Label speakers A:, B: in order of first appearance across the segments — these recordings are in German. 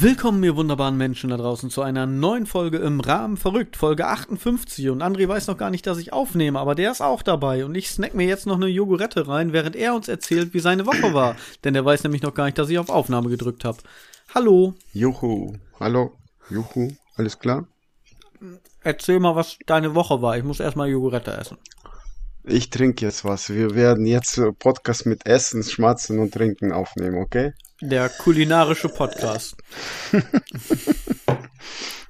A: Willkommen, ihr wunderbaren Menschen da draußen, zu einer neuen Folge im Rahmen verrückt, Folge 58. Und André weiß noch gar nicht, dass ich aufnehme, aber der ist auch dabei. Und ich snack mir jetzt noch eine Jogurette rein, während er uns erzählt, wie seine Woche war. Denn der weiß nämlich noch gar nicht, dass ich auf Aufnahme gedrückt habe. Hallo.
B: Juhu. Hallo. Juhu. Alles klar?
A: Erzähl mal, was deine Woche war. Ich muss erstmal Jogurette essen.
B: Ich trinke jetzt was. Wir werden jetzt Podcast mit Essen, Schmatzen und Trinken aufnehmen, okay?
A: Der kulinarische Podcast.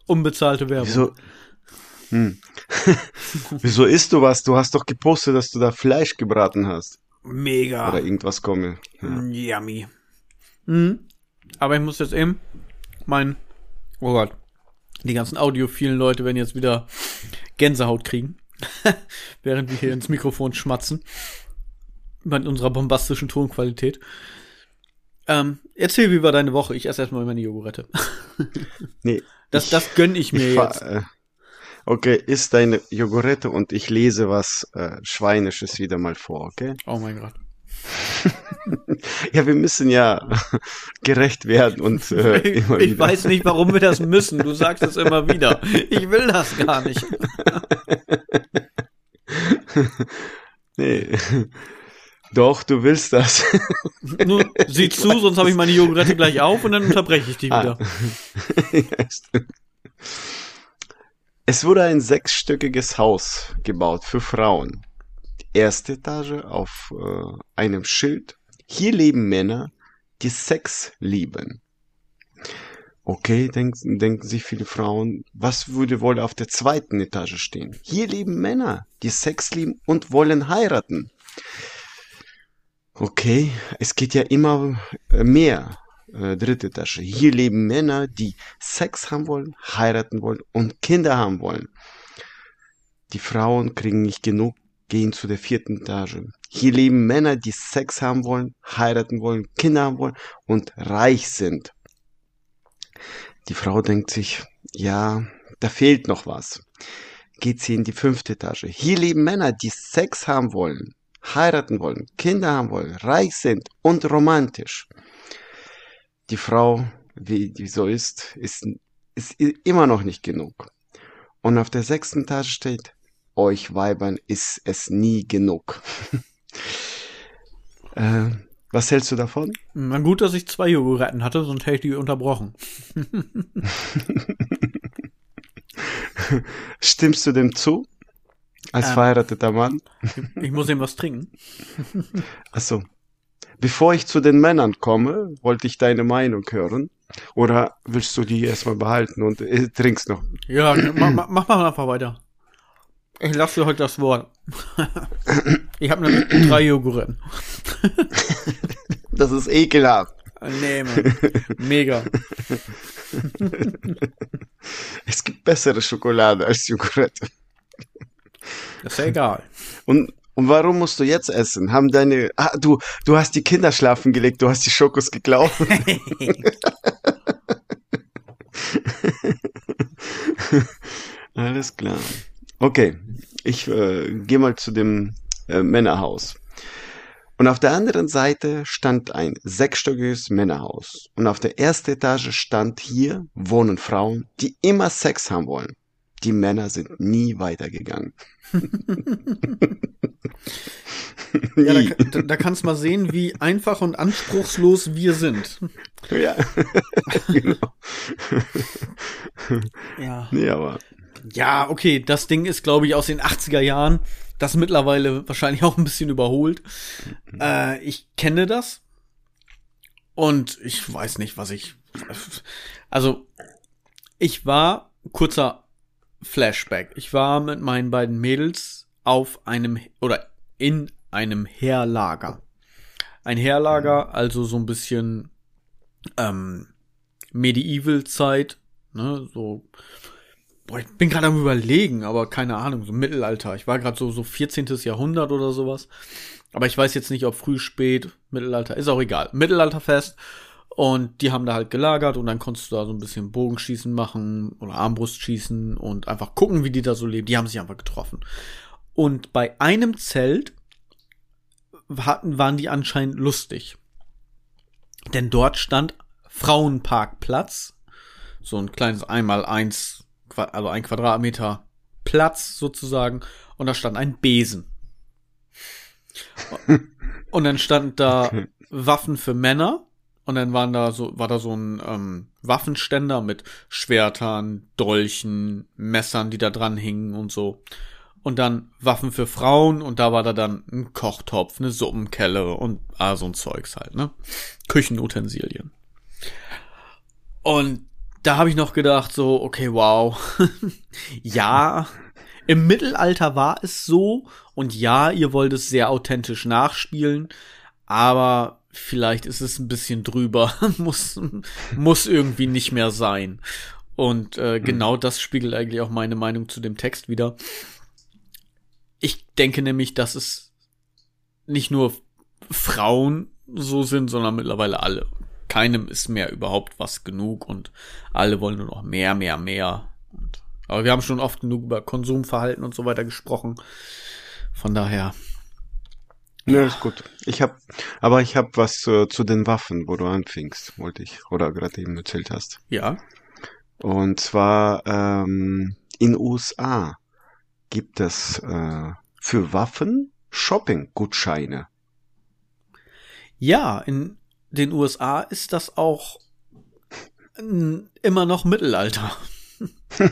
A: Unbezahlte Werbung.
B: Wieso? Hm. Wieso isst du was? Du hast doch gepostet, dass du da Fleisch gebraten hast.
A: Mega.
B: Oder irgendwas komme.
A: Ja. Yummy. Mhm. Aber ich muss jetzt eben mein, oh Gott, die ganzen audiophilen Leute werden jetzt wieder Gänsehaut kriegen, während wir hier ins Mikrofon schmatzen. Mit unserer bombastischen Tonqualität. Ähm, erzähl, wie war deine Woche? Ich esse erstmal meine Jogurette.
B: nee.
A: Das, ich, das gönn ich mir ich jetzt. Äh,
B: okay, isst deine Jogurette und ich lese was äh, Schweinisches wieder mal vor, okay?
A: Oh mein Gott.
B: ja, wir müssen ja gerecht werden und äh,
A: immer Ich wieder. weiß nicht, warum wir das müssen. Du sagst es immer wieder. Ich will das gar nicht.
B: nee. Doch, du willst das.
A: Nun, sieh zu, sonst habe ich meine Jogurette gleich auf und dann unterbreche ich die ah. wieder.
B: es wurde ein sechsstöckiges Haus gebaut für Frauen. Die erste Etage auf äh, einem Schild. Hier leben Männer, die Sex lieben. Okay, denken, denken sich viele Frauen, was würde wohl auf der zweiten Etage stehen? Hier leben Männer, die Sex lieben und wollen heiraten. Okay, es geht ja immer äh, mehr. Äh, dritte Tasche. Hier leben Männer, die Sex haben wollen, heiraten wollen und Kinder haben wollen. Die Frauen kriegen nicht genug, gehen zu der vierten Etage. Hier leben Männer, die Sex haben wollen, heiraten wollen, Kinder haben wollen und reich sind. Die Frau denkt sich, ja, da fehlt noch was. Geht sie in die fünfte Etage. Hier leben Männer, die Sex haben wollen, heiraten wollen, Kinder haben wollen, reich sind und romantisch. Die Frau, wie die so ist, ist, ist immer noch nicht genug. Und auf der sechsten Etage steht, euch Weibern ist es nie genug. äh, was hältst du davon?
A: Na gut, dass ich zwei Joghurtten hatte, sonst hätte ich die unterbrochen.
B: Stimmst du dem zu? Als ähm, verheirateter Mann.
A: Ich muss ihm was trinken.
B: Achso. Bevor ich zu den Männern komme, wollte ich deine Meinung hören. Oder willst du die erstmal behalten und äh, trinkst noch?
A: Ja, mach, mach, mach mal einfach weiter. Ich lasse dir heute das Wort. ich habe nämlich drei Joghurt.
B: das ist ekelhaft.
A: Nee, Mann. Mega.
B: es gibt bessere Schokolade als Joghurt.
A: Das ist ja egal.
B: Und, und warum musst du jetzt essen? Haben deine, ah, du, du hast die Kinder schlafen gelegt, du hast die Schokos geklaut. Alles klar. Okay, ich äh, gehe mal zu dem äh, Männerhaus. Und auf der anderen Seite stand ein sechsstöckiges Männerhaus. Und auf der ersten Etage stand hier wohnen Frauen, die immer Sex haben wollen. Die Männer sind nie weitergegangen.
A: ja, da, da kannst du mal sehen, wie einfach und anspruchslos wir sind.
B: Ja, genau.
A: ja.
B: Nee, aber.
A: Ja, okay, das Ding ist, glaube ich, aus den 80er Jahren. Das mittlerweile wahrscheinlich auch ein bisschen überholt. Äh, ich kenne das. Und ich weiß nicht, was ich. Also, ich war kurzer Flashback. Ich war mit meinen beiden Mädels auf einem oder in einem Heerlager. Ein Heerlager, also so ein bisschen ähm, Medieval-Zeit, ne, so. Boah, ich bin gerade am überlegen, aber keine Ahnung, so Mittelalter. Ich war gerade so so 14. Jahrhundert oder sowas. Aber ich weiß jetzt nicht, ob früh, spät, Mittelalter, ist auch egal. Mittelalterfest. Und die haben da halt gelagert und dann konntest du da so ein bisschen Bogenschießen machen oder Armbrustschießen und einfach gucken, wie die da so leben. Die haben sich einfach getroffen. Und bei einem Zelt hatten, waren die anscheinend lustig. Denn dort stand Frauenparkplatz so ein kleines einmal eins, also ein Quadratmeter Platz sozusagen und da stand ein Besen. Und dann stand da Waffen für Männer und dann waren da so, war da so ein ähm, Waffenständer mit Schwertern, Dolchen, Messern, die da dran hingen und so. Und dann Waffen für Frauen und da war da dann ein Kochtopf, eine Suppenkelle und ah, so ein Zeugs halt, ne? Küchenutensilien. Und da habe ich noch gedacht, so, okay, wow. ja, im Mittelalter war es so und ja, ihr wollt es sehr authentisch nachspielen, aber vielleicht ist es ein bisschen drüber, muss, muss irgendwie nicht mehr sein. Und äh, hm. genau das spiegelt eigentlich auch meine Meinung zu dem Text wieder. Ich denke nämlich, dass es nicht nur Frauen so sind, sondern mittlerweile alle. Keinem ist mehr überhaupt was genug und alle wollen nur noch mehr, mehr, mehr. Und, aber wir haben schon oft genug über Konsumverhalten und so weiter gesprochen. Von daher.
B: Ja, ist gut. Ich habe, aber ich habe was äh, zu den Waffen, wo du anfingst, wollte ich, oder gerade eben erzählt hast.
A: Ja.
B: Und zwar ähm, in USA gibt es äh, für Waffen Shopping-Gutscheine.
A: Ja, in den USA ist das auch immer noch Mittelalter.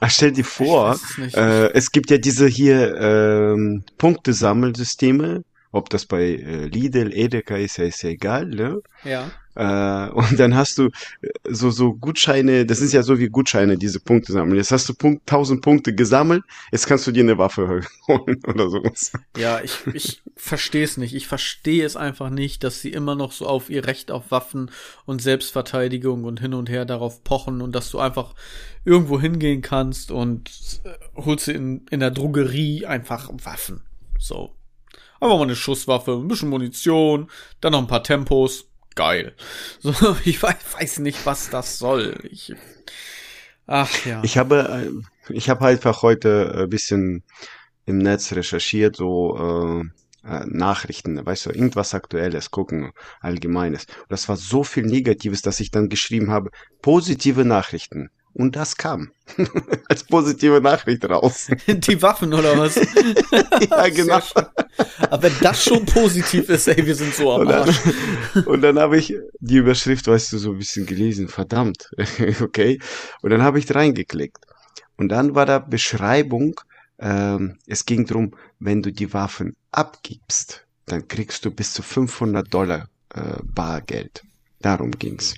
B: Ach, stell dir vor, äh, es gibt ja diese hier ähm, Punktesammelsysteme, ob das bei äh, Lidl, Edeka ist, ja, ist ja egal, ne?
A: Ja.
B: Äh, und dann hast du äh, so, so Gutscheine, das ist ja so wie Gutscheine, diese Punkte sammeln. Jetzt hast du Punkt, 1000 Punkte gesammelt, jetzt kannst du dir eine Waffe holen oder sowas.
A: Ja, ich, ich verstehe es nicht. Ich verstehe es einfach nicht, dass sie immer noch so auf ihr Recht auf Waffen und Selbstverteidigung und hin und her darauf pochen und dass du einfach irgendwo hingehen kannst und äh, holst in, in der Drogerie einfach Waffen. So. Einfach mal eine Schusswaffe, ein bisschen Munition, dann noch ein paar Tempos geil. So, ich weiß, nicht, was das soll. Ich,
B: ach ja. Ich habe, äh, ich habe einfach heute ein bisschen im Netz recherchiert, so äh, äh, Nachrichten, weißt du, irgendwas Aktuelles gucken, Allgemeines. Und das war so viel Negatives, dass ich dann geschrieben habe, positive Nachrichten. Und das kam als positive Nachricht raus.
A: Die Waffen oder was?
B: ja, genau.
A: Aber wenn das schon positiv ist, ey, wir sind so am Arsch.
B: Und dann, und dann habe ich die Überschrift, weißt du, so ein bisschen gelesen, verdammt, okay. Und dann habe ich reingeklickt. Und dann war da Beschreibung, ähm, es ging drum, wenn du die Waffen abgibst, dann kriegst du bis zu 500 Dollar äh, Bargeld. Darum ging's.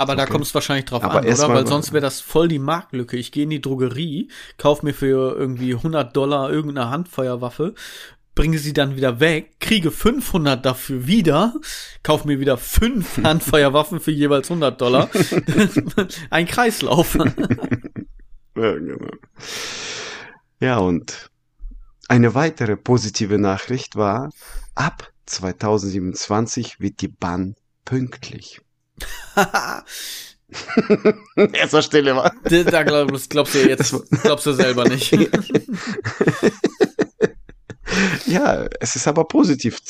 A: Aber okay. da kommt es wahrscheinlich drauf Aber an, oder? Weil sonst wäre das voll die Marktlücke. Ich gehe in die Drogerie, kauf mir für irgendwie 100 Dollar irgendeine Handfeuerwaffe, bringe sie dann wieder weg, kriege 500 dafür wieder, kauf mir wieder fünf Handfeuerwaffen für jeweils 100 Dollar. Ein Kreislauf.
B: ja, genau. Ja, und eine weitere positive Nachricht war, ab 2027 wird die Bahn pünktlich. Erstmal Stille war.
A: Da glaub, das glaubst du jetzt, glaubst du selber nicht.
B: Ja, es ist aber positiv.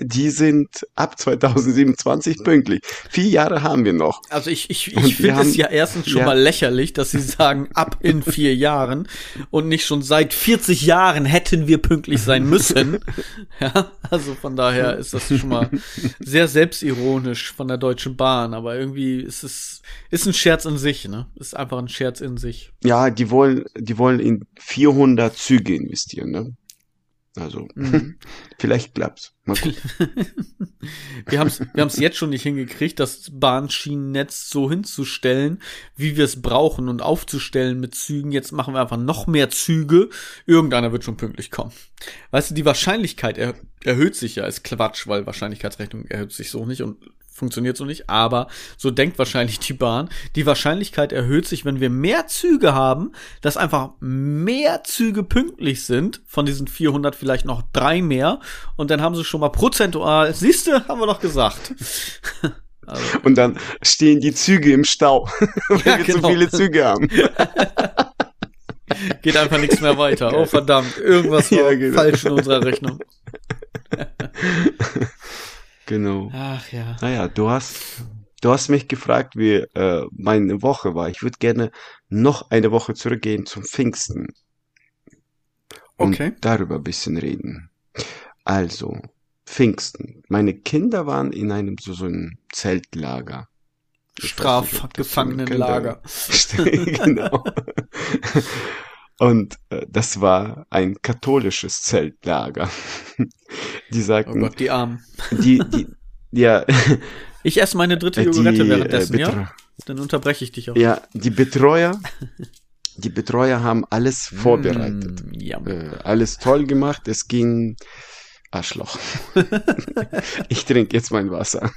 B: Die sind ab 2027 pünktlich. Vier Jahre haben wir noch.
A: Also ich, ich, ich finde es ja erstens schon ja. mal lächerlich, dass sie sagen, ab in vier Jahren und nicht schon seit 40 Jahren hätten wir pünktlich sein müssen. Ja, also von daher ist das schon mal sehr selbstironisch von der Deutschen Bahn, aber irgendwie ist es, ist ein Scherz in sich, ne? Ist einfach ein Scherz in sich.
B: Ja, die wollen, die wollen in 400 Züge investieren, ne? Also mhm. vielleicht klappt's.
A: Mal wir haben es wir haben's jetzt schon nicht hingekriegt, das Bahnschienennetz so hinzustellen, wie wir es brauchen und aufzustellen mit Zügen. Jetzt machen wir einfach noch mehr Züge. Irgendeiner wird schon pünktlich kommen. Weißt du, die Wahrscheinlichkeit er erhöht sich ja, ist Quatsch, weil Wahrscheinlichkeitsrechnung erhöht sich so nicht und funktioniert so nicht, aber so denkt wahrscheinlich die Bahn. Die Wahrscheinlichkeit erhöht sich, wenn wir mehr Züge haben, dass einfach mehr Züge pünktlich sind, von diesen 400 vielleicht noch drei mehr und dann haben sie schon mal prozentual, siehste, haben wir doch gesagt.
B: Also. Und dann stehen die Züge im Stau, weil ja, wir genau. zu viele Züge haben.
A: Geht einfach nichts mehr weiter. Oh verdammt, irgendwas war ja, genau. falsch in unserer Rechnung.
B: Genau.
A: Ach ja.
B: Naja, du hast, du hast mich gefragt, wie äh, meine Woche war. Ich würde gerne noch eine Woche zurückgehen zum Pfingsten. Und
A: Okay.
B: darüber ein bisschen reden. Also, Pfingsten. Meine Kinder waren in einem so, so einem Zeltlager.
A: Strafgefangenenlager.
B: genau. Und äh, das war ein katholisches Zeltlager. Die
A: Oh
B: sagten,
A: Gott, die Armen.
B: die, die, ja,
A: Ich esse meine dritte
B: äh,
A: Jogurette
B: die,
A: währenddessen,
B: äh,
A: ja? Dann unterbreche ich dich auch.
B: ja, die Betreuer, die Betreuer haben alles vorbereitet.
A: Mm, ja.
B: Äh, alles toll gemacht. Es ging Arschloch. ich trinke jetzt mein Wasser.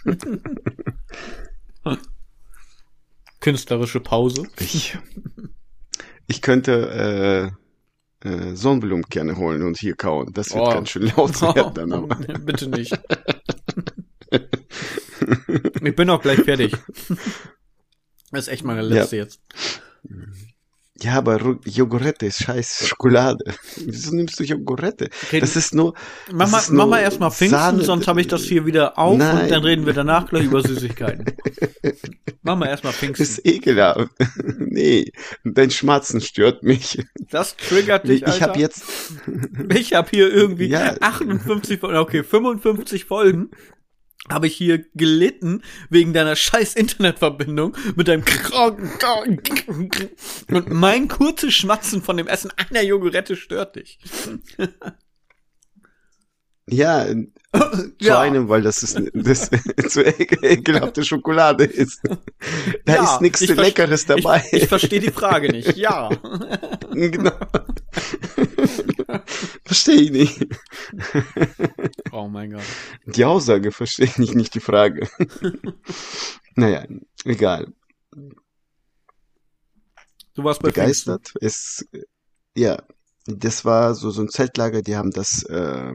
A: Künstlerische Pause.
B: Ich, ich könnte äh, äh, Sonnenblumenkerne holen und hier kauen. Das wird
A: Oh.
B: ganz schön laut werden dann aber.
A: Bitte nicht. Ich bin auch gleich fertig. Das ist echt meine letzte jetzt.
B: Ja, aber Jogurette ist scheiß Schokolade. Wieso nimmst du Jogurette?
A: Okay,
B: Das ist nur.
A: mach
B: das
A: mal, mach mal erstmal Pfingsten,
B: Sahne-
A: sonst habe ich das hier wieder auf und
B: Nein.
A: dann reden wir danach gleich über Süßigkeiten. mach mal erstmal
B: Das
A: Pfingsten.
B: ist ekelhaft. nee, dein Schmatzen stört mich.
A: Das triggert dich,
B: Ich
A: Alter.
B: habe jetzt.
A: Ich habe hier irgendwie
B: Ja.
A: 58, Fol- okay, 55 Folgen habe ich hier gelitten wegen deiner scheiß Internetverbindung mit deinem und mein kurzes Schmatzen von dem Essen einer Jogurette stört dich.
B: Ja, zu
A: Ja.
B: einem, weil das ist das zu ekel- ekelhafte Schokolade ist. Da
A: Ja,
B: ist nichts Leckeres dabei.
A: Ich, ich verstehe die Frage nicht. Ja.
B: genau. verstehe ich nicht.
A: Oh mein Gott.
B: Die Aussage verstehe ich nicht, die Frage. naja, egal.
A: Du warst Pfingsten.
B: Begeistert. Es, ja, das war so, so ein Zeltlager, die haben das äh,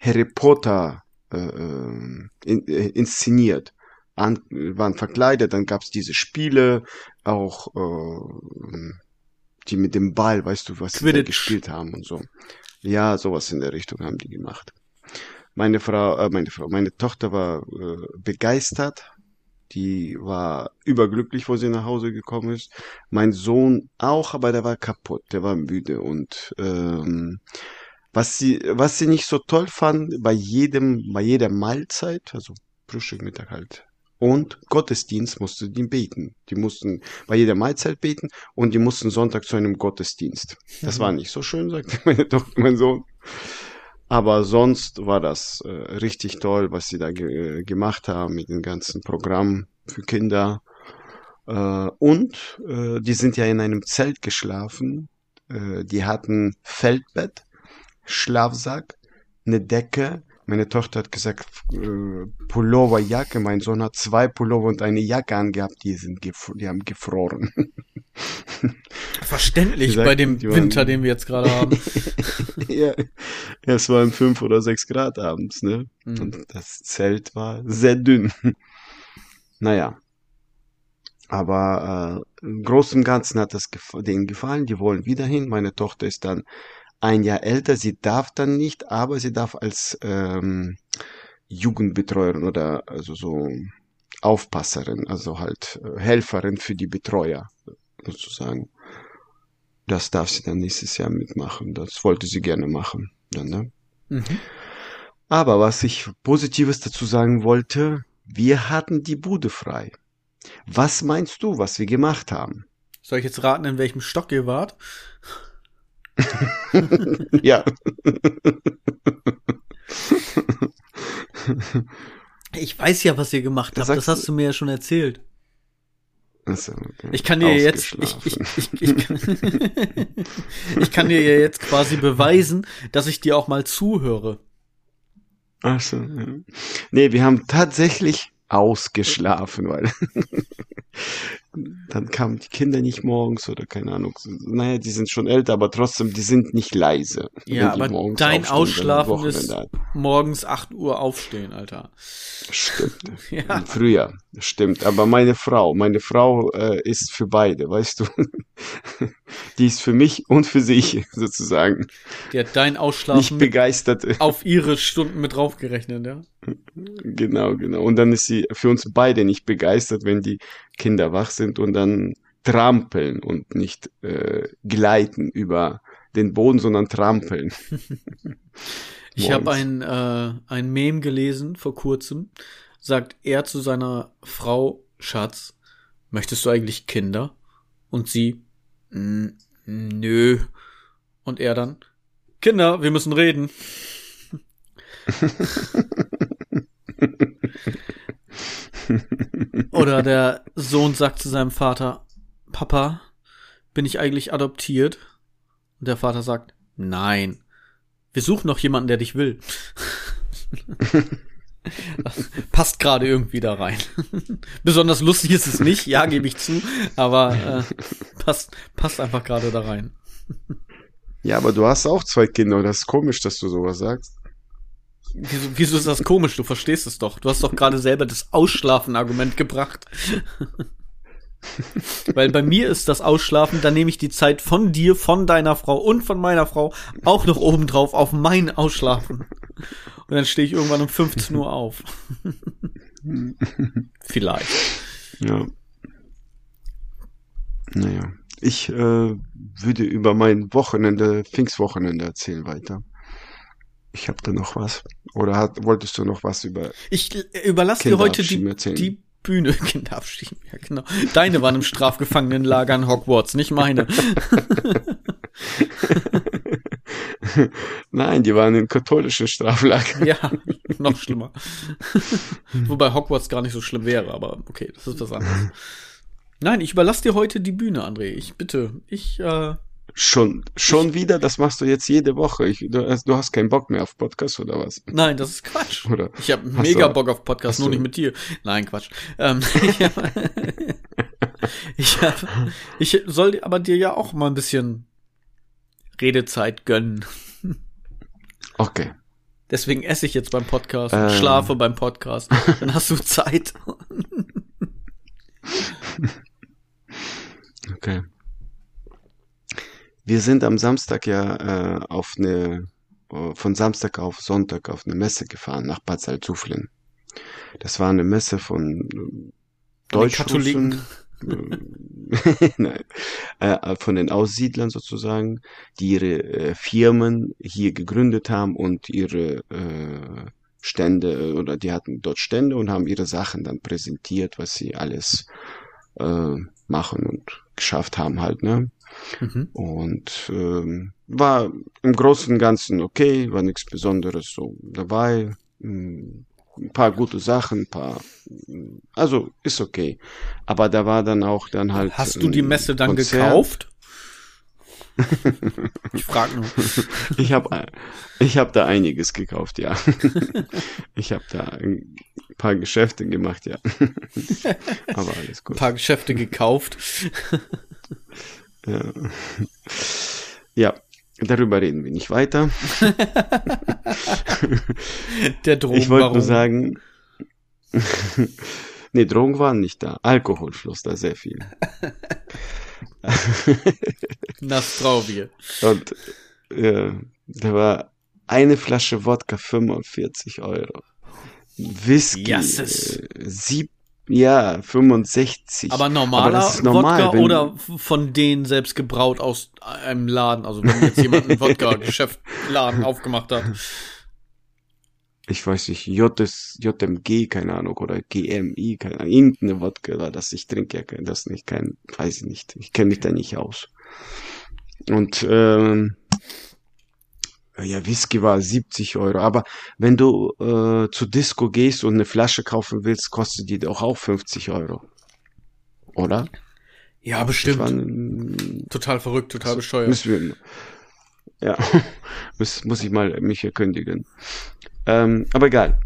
B: Harry Potter äh, äh, in, äh, inszeniert. An, waren verkleidet, dann gab's diese Spiele, auch äh, die mit dem Ball, weißt du, was sie
A: Quidditch.
B: gespielt haben und so. Ja, sowas in der Richtung haben die gemacht. Meine Frau, äh, meine Frau, meine Tochter war äh, begeistert. Die war überglücklich, wo sie nach Hause gekommen ist. Mein Sohn auch, aber der war kaputt, der war müde und ähm, was sie, was sie nicht so toll fand, bei jedem, bei jeder Mahlzeit, also Frühstück, Mittag halt, und Gottesdienst musste die beten. Die mussten bei jeder Mahlzeit beten und die mussten Sonntag zu einem Gottesdienst. Das war nicht so schön, sagte meine Tochter, mein Sohn. Aber sonst war das äh, richtig toll, was sie da ge äh, gemacht haben mit dem ganzen Programm für Kinder. Äh, und äh, die sind ja in einem Zelt geschlafen. Äh, die hatten Feldbett, Schlafsack, eine Decke. Meine Tochter hat gesagt, äh, Pullover, Jacke. Mein Sohn hat zwei Pullover und eine Jacke angehabt. Die sind, die haben gefroren.
A: Verständlich
B: Die sagten,
A: bei dem
B: waren-
A: Winter, den wir jetzt gerade haben.
B: ja, es waren fünf oder sechs Grad abends, ne?
A: Mhm.
B: Und das Zelt war sehr dünn. naja. Aber äh, im Großen und Ganzen hat das gef denen gefallen. Die wollen wieder hin. Meine Tochter ist dann ein Jahr älter. Sie darf dann nicht, aber sie darf als ähm, Jugendbetreuerin oder also so Aufpasserin, also halt äh, Helferin für die Betreuer sozusagen. Das darf sie dann nächstes Jahr mitmachen. Das wollte sie gerne machen. Dann, ne?
A: Mhm.
B: Aber was ich Positives dazu sagen wollte, wir hatten die Bude frei. Was meinst du, was wir gemacht haben?
A: Soll ich jetzt raten, in welchem Stock ihr wart?
B: ja.
A: Ich weiß ja, was ihr gemacht habt. Das hast du mir ja schon erzählt. Ich kann dir jetzt, ich, ich, ich, ich, kann, ich kann dir ja jetzt quasi beweisen, dass ich dir auch mal zuhöre.
B: Ach so, ja. Nee, wir haben tatsächlich ausgeschlafen, weil dann kamen die Kinder nicht morgens oder keine Ahnung. Naja, die sind schon älter, aber trotzdem, die sind nicht leise.
A: Ja, aber dein Ausschlafen ist
B: Wochenende.
A: morgens 8 Uhr aufstehen, Alter.
B: Stimmt.
A: Ja.
B: Früher, stimmt. Aber meine Frau, meine Frau äh, ist für beide, weißt du. Die ist für mich und für sich sozusagen.
A: Die hat dein
B: Nicht
A: Ausschlafen mit
B: begeistert.
A: auf ihre Stunden mit draufgerechnet, ja?
B: Genau, genau. Und dann ist sie für uns beide nicht begeistert, wenn die Kinder wach sind und dann trampeln und nicht äh, gleiten über den Boden, sondern trampeln.
A: ich habe ein, äh, ein Mem gelesen vor kurzem. Sagt er zu seiner Frau, Schatz, möchtest du eigentlich Kinder? Und sie, nö. Und er dann, Kinder, wir müssen reden. Oder der Sohn sagt zu seinem Vater, Papa, bin ich eigentlich adoptiert? Und der Vater sagt, nein, wir suchen noch jemanden, der dich will. passt gerade irgendwie da rein. Besonders lustig ist es nicht, ja, gebe ich zu, aber äh, passt, passt einfach gerade da rein.
B: ja, aber du hast auch zwei Kinder und das ist komisch, dass du sowas sagst.
A: Wieso, wieso ist das komisch? Du verstehst es doch. Du hast doch gerade selber das Ausschlafen-Argument gebracht. Weil bei mir ist das Ausschlafen, dann nehme ich die Zeit von dir, von deiner Frau und von meiner Frau auch noch obendrauf auf mein Ausschlafen. Und dann stehe ich irgendwann um 15 Uhr auf. Vielleicht.
B: Ja. Naja. Ich äh, würde über mein Wochenende, Pfingstwochenende erzählen weiter. Ich habe da noch was. Oder hat, wolltest du noch was über.
A: Ich überlasse dir heute die, die Bühne. Kinderabschied, ja genau. Deine waren im Strafgefangenenlager in Hogwarts, nicht meine.
B: Nein, die waren in katholischen Straflager.
A: Ja, noch schlimmer. Wobei Hogwarts gar nicht so schlimm wäre, aber okay, das ist was anderes. Nein, ich überlasse dir heute die Bühne, André. Ich bitte, ich äh,
B: Schon, schon ich, wieder? Das machst du jetzt jede Woche. Ich, du, du, hast keinen Bock mehr auf Podcast oder was?
A: Nein, das ist Quatsch. Oder ich habe mega du, Bock auf Podcast, nur nicht mit dir. Nein, Quatsch. Ähm, ich, hab, ich soll aber dir ja auch mal ein bisschen Redezeit gönnen.
B: Okay.
A: Deswegen esse ich jetzt beim Podcast, ähm. schlafe beim Podcast. Dann hast du Zeit.
B: okay. Wir sind am Samstag ja äh, auf eine, äh, von Samstag auf Sonntag auf eine Messe gefahren nach Bad Salzuflen. Das war eine Messe von äh, Deutschrussen. Nein, äh, von den Aussiedlern sozusagen, die ihre äh, Firmen hier gegründet haben und ihre äh, Stände äh, oder die hatten dort Stände und haben ihre Sachen dann präsentiert, was sie alles äh, machen und geschafft haben halt, ne? Mhm. Und ähm, war im Großen und Ganzen okay, war nichts Besonderes so dabei. Hm, ein paar gute Sachen, ein paar, also ist okay. Aber da war dann auch dann halt.
A: Hast du die Messe dann Konzert. gekauft? ich frage nur.
B: Ich habe ich hab da einiges gekauft, ja. Ich habe da ein paar Geschäfte gemacht, ja.
A: Aber alles gut. Ein paar Geschäfte gekauft.
B: Ja. ja, darüber reden wir nicht weiter.
A: Der Drogen.
B: Ich wollte nur sagen, nee, Drogen waren nicht da. Alkohol floss da sehr viel.
A: Nastraubie.
B: Und ja, da war eine Flasche Wodka 45 Euro. Whisky yes. äh, sieb, ja, 65.
A: Aber normaler Aber normal, Wodka oder von denen selbst gebraut aus einem Laden? Also wenn jetzt jemand ein Wodka-Geschäft Laden aufgemacht hat.
B: Ich weiß nicht, JS, JMG, keine Ahnung, oder GMI, keine Ahnung, irgendeine Wodka war das. Ich trinke ja das nicht, kein, weiß ich nicht. Ich kenne mich da nicht aus. Und ähm, ja, Whisky war 70 Euro. Aber wenn du äh, zur Disco gehst und eine Flasche kaufen willst, kostet die doch auch 50 Euro. Oder?
A: Ja, bestimmt. War, total verrückt, total bescheuert.
B: Müssen wir, ja, muss, muss ich mal mich erkündigen. Ähm, aber egal.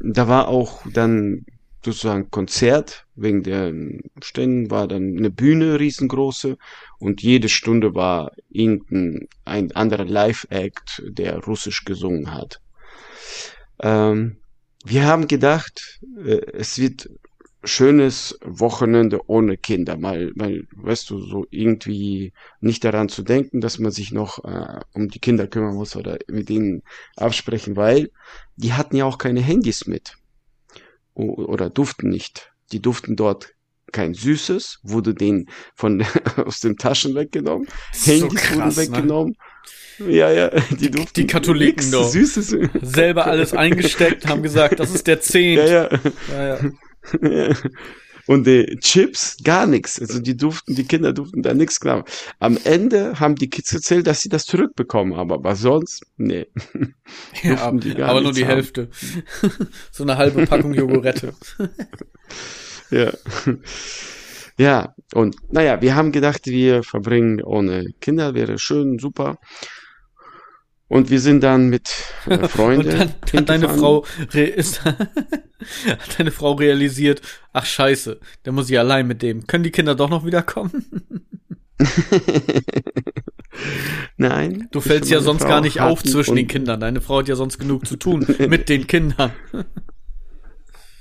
B: Da war auch dann sozusagen Konzert wegen der Ständen war dann eine Bühne riesengroße und jede Stunde war irgendein ein anderer Live-Act, der Russisch gesungen hat. Ähm, wir haben gedacht, äh, es wird schönes Wochenende ohne Kinder, mal, mal, weißt du, so irgendwie nicht daran zu denken, dass man sich noch äh, um die Kinder kümmern muss oder mit ihnen absprechen, weil die hatten ja auch keine Handys mit. oder durften nicht. Die durften dort kein Süßes, wurde denen von aus den Taschen weggenommen, Handys so wurden ne? weggenommen. Ne? Ja, ja,
A: die durften die Katholiken doch. Süßes. Selber alles eingesteckt, haben gesagt, das ist der Zehnt.
B: Ja, ja. ja, ja. Und die Chips, gar nichts. Also die durften, die Kinder durften da nichts glauben. Am Ende haben die Kids erzählt, dass sie das zurückbekommen haben, aber sonst, nee.
A: Ja, aber nur die haben. Hälfte. so eine halbe Packung Jogurette.
B: Ja. Ja, und naja, wir haben gedacht, wir verbringen ohne Kinder, wäre schön, super. Und wir sind dann mit äh, Freunden.
A: Und dann, dann deine Frau ist, hat deine Frau realisiert, ach scheiße, der muss ich allein mit dem. Können die Kinder doch noch wiederkommen?
B: Nein.
A: Du fällst ja sonst Frau gar nicht auf zwischen den Kindern. Deine Frau hat ja sonst genug zu tun mit den Kindern.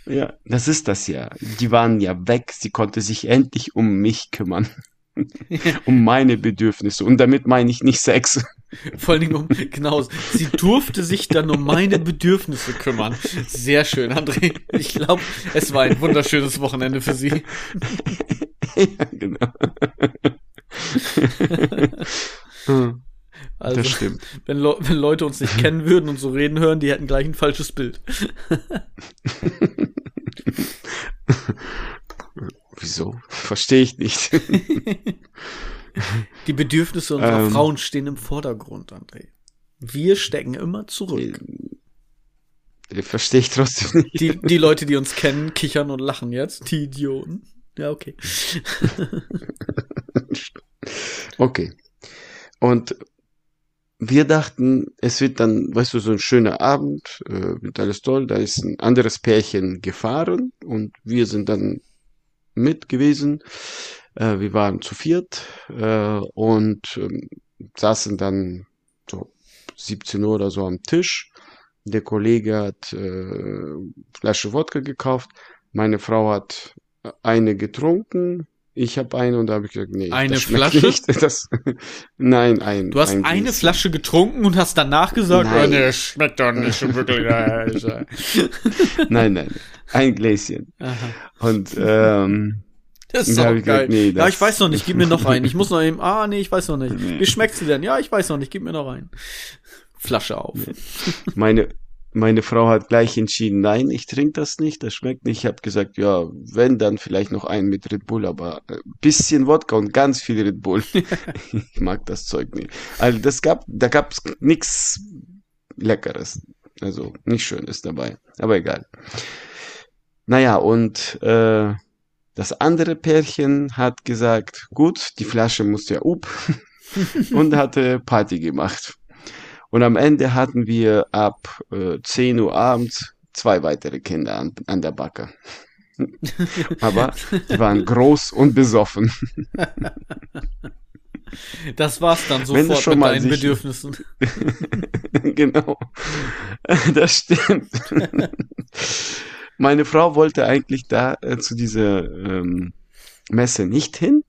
B: Ja, das ist das ja. Die waren ja weg. Sie konnte sich endlich um mich kümmern. um meine Bedürfnisse. Und damit meine ich nicht Sex.
A: Vor allen Dingen um, genau, sie durfte sich dann um meine Bedürfnisse kümmern. Sehr schön, André. Ich glaube, es war ein wunderschönes Wochenende für sie. ja, genau. Also, das stimmt. Wenn, Le wenn Leute uns nicht kennen würden und so reden hören, die hätten gleich ein falsches Bild.
B: Wieso? Verstehe ich nicht.
A: Die Bedürfnisse unserer ähm, Frauen stehen im Vordergrund, André. Wir stecken immer zurück.
B: Verstehe ich trotzdem
A: nicht. Die, die Leute, die uns kennen, kichern und lachen jetzt. Die Idioten. Ja, okay.
B: okay. Und wir dachten, es wird dann, weißt du, so ein schöner Abend, äh, wird alles toll, da ist ein anderes Pärchen gefahren und wir sind dann mit gewesen. Äh, wir waren zu viert äh, und äh, saßen dann so 17 Uhr oder so am Tisch. Der Kollege hat äh, Flasche Wodka gekauft. Meine Frau hat eine getrunken. Ich habe eine und da habe ich gesagt, nee,
A: eine das Flasche? Nicht.
B: Das, nein, ein.
A: Du hast ein eine Flasche getrunken und hast danach gesagt, nein. oh, nee, schmeckt doch nicht wirklich.
B: nein, nein, ein Gläschen. Aha. Und ähm,
A: das ist auch geil. Gesagt, nee, ja, ich weiß noch nicht, gib mir noch einen. Ich muss noch eben, ah, nee, ich weiß noch nicht. Wie schmeckt sie denn? Ja, ich weiß noch nicht, gib mir noch einen. Flasche auf.
B: Meine, meine Frau hat gleich entschieden, nein, ich trinke das nicht, das schmeckt nicht. Ich habe gesagt, ja, wenn, dann vielleicht noch einen mit Red Bull, aber äh, bisschen Wodka und ganz viel Red Bull. ich mag das Zeug nicht. Also das gab, da gab's nix Leckeres. Also nicht Schönes dabei, aber egal. Naja, und äh, das andere Pärchen hat gesagt, gut, die Flasche muss ja up und hatte Party gemacht. Und am Ende hatten wir ab äh, 10 Uhr abends zwei weitere Kinder an, an der Backe. Aber die waren groß und besoffen.
A: Das war's dann sofort schon mit deinen sich... Bedürfnissen.
B: genau. Das stimmt. Meine Frau wollte eigentlich da äh, zu dieser ähm, Messe nicht hin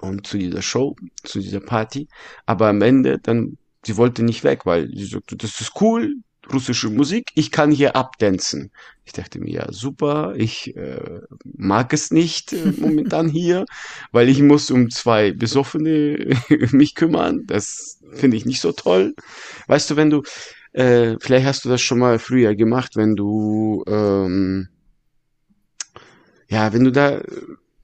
B: und zu dieser Show, zu dieser Party, aber am Ende dann, sie wollte nicht weg, weil sie sagte, das ist cool, russische Musik, ich kann hier abdancen. Ich dachte mir, ja, super, ich äh, mag es nicht äh, momentan hier, weil ich muss um zwei Besoffene mich kümmern. Das finde ich nicht so toll. Weißt du, wenn du, äh, vielleicht hast du das schon mal früher gemacht, wenn du, ähm, ja, wenn du da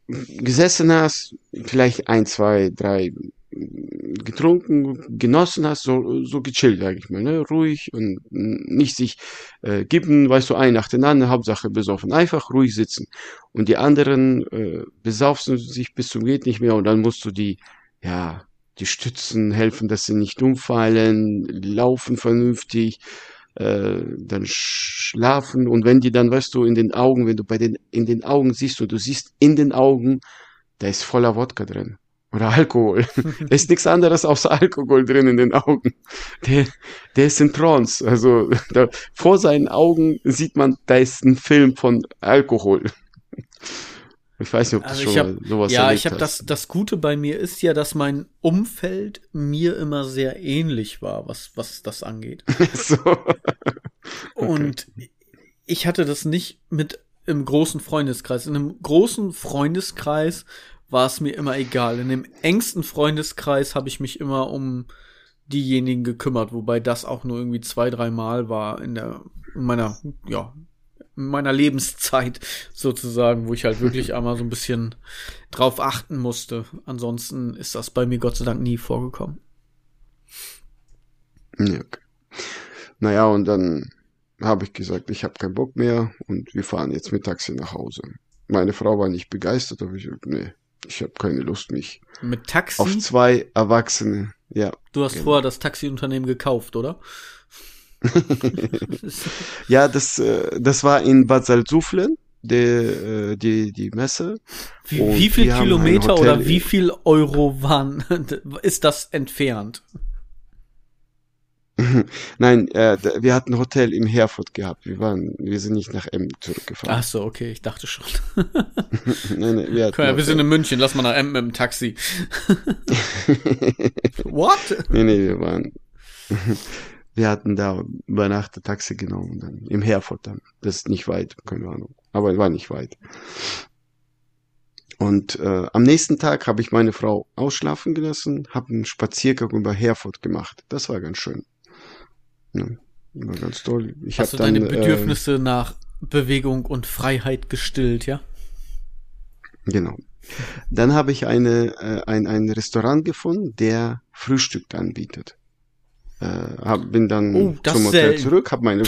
B: gesessen hast, vielleicht ein, zwei, drei getrunken, genossen hast, so, so gechillt, sag ich mal, ne? ruhig und nicht sich äh, geben, weißt du, ein nach den anderen, Hauptsache besoffen, einfach ruhig sitzen. Und die anderen äh, besaufen sich bis zum geht nicht mehr und dann musst du die, ja, die Stützen helfen, dass sie nicht umfallen, laufen vernünftig, äh, dann schlafen und wenn die dann, weißt du, in den Augen, wenn du bei den, in den Augen siehst und du siehst in den Augen, da ist voller Wodka drin. Oder Alkohol. da ist nichts anderes außer Alkohol drin in den Augen. Der, der ist in Trance. Also da, vor seinen Augen sieht man, da ist ein Film von Alkohol. Ich weiß nicht, ob also du schon hab, sowas
A: Ja, ich habe das, das Gute bei mir ist ja, dass mein Umfeld mir immer sehr ähnlich war, was, was das angeht. so. Und ich hatte das nicht mit im großen Freundeskreis. In einem großen Freundeskreis war es mir immer egal. In dem engsten Freundeskreis habe ich mich immer um diejenigen gekümmert, wobei das auch nur irgendwie zwei, drei Mal war in der in meiner ja in meiner Lebenszeit sozusagen, wo ich halt wirklich einmal so ein bisschen drauf achten musste. Ansonsten ist das bei mir Gott sei Dank nie vorgekommen.
B: Ja, okay. Naja, und dann habe ich gesagt, ich habe keinen Bock mehr und wir fahren jetzt mit Taxi nach Hause. Meine Frau war nicht begeistert, aber ich nee, ich habe keine Lust, mich
A: Mit Taxi?
B: auf zwei Erwachsene, ja.
A: Du hast
B: genau.
A: vorher das Taxiunternehmen gekauft, oder?
B: Ja, das, äh, das war in Bad Salzuflen, die, äh, die, die Messe.
A: Wie, wie viel Kilometer oder wie viel Euro waren, ist das entfernt?
B: Nein, äh, wir hatten ein Hotel im Herford gehabt. Wir waren, wir sind nicht nach Emden zurückgefahren.
A: Ach so, okay, ich dachte schon.
B: nein, nein, wir ein
A: wir sind in München, lass mal nach Emden mit dem Taxi. What?
B: nee, nee, wir waren, wir hatten da über Nacht ein Taxi genommen, dann im Herford dann. Das ist nicht weit, keine Ahnung. Aber war nicht weit. Und äh, am nächsten Tag habe ich meine Frau ausschlafen gelassen, habe einen Spaziergang über Herford gemacht. Das war ganz schön. Ja, war ganz toll. Ich
A: Hast du
B: dann,
A: deine
B: äh,
A: Bedürfnisse nach Bewegung und Freiheit gestillt, ja?
B: Genau. Dann habe ich eine, äh, ein, ein Restaurant gefunden, der Frühstück anbietet. Äh, hab, bin dann
A: Oh,
B: zum Hotel zurück, habe meine.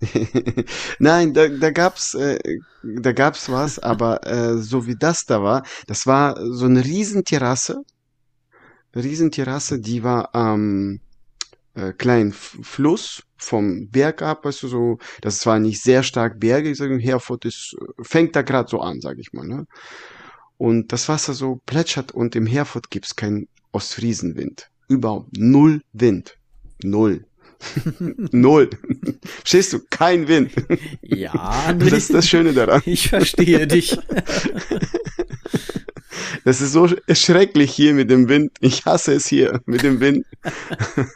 B: Nein, da, da gab's, äh, da gab's was, aber äh, so wie das da war, das war so eine Riesenterrasse, Riesenterrasse, die war am äh, kleinen Fluss vom Berg ab, weißt du, so, das war nicht sehr stark Berge, ich sage, Herford ist, fängt da gerade so an, sag ich mal, ne? Und das Wasser so plätschert und im Herford gibt's keinen Ostfriesenwind. Überhaupt null Wind. Null. null. Verstehst du? Kein Wind.
A: Ja,
B: Das ist das Schöne daran.
A: ich verstehe dich.
B: Das ist so schrecklich hier mit dem Wind. Ich hasse es hier mit dem Wind.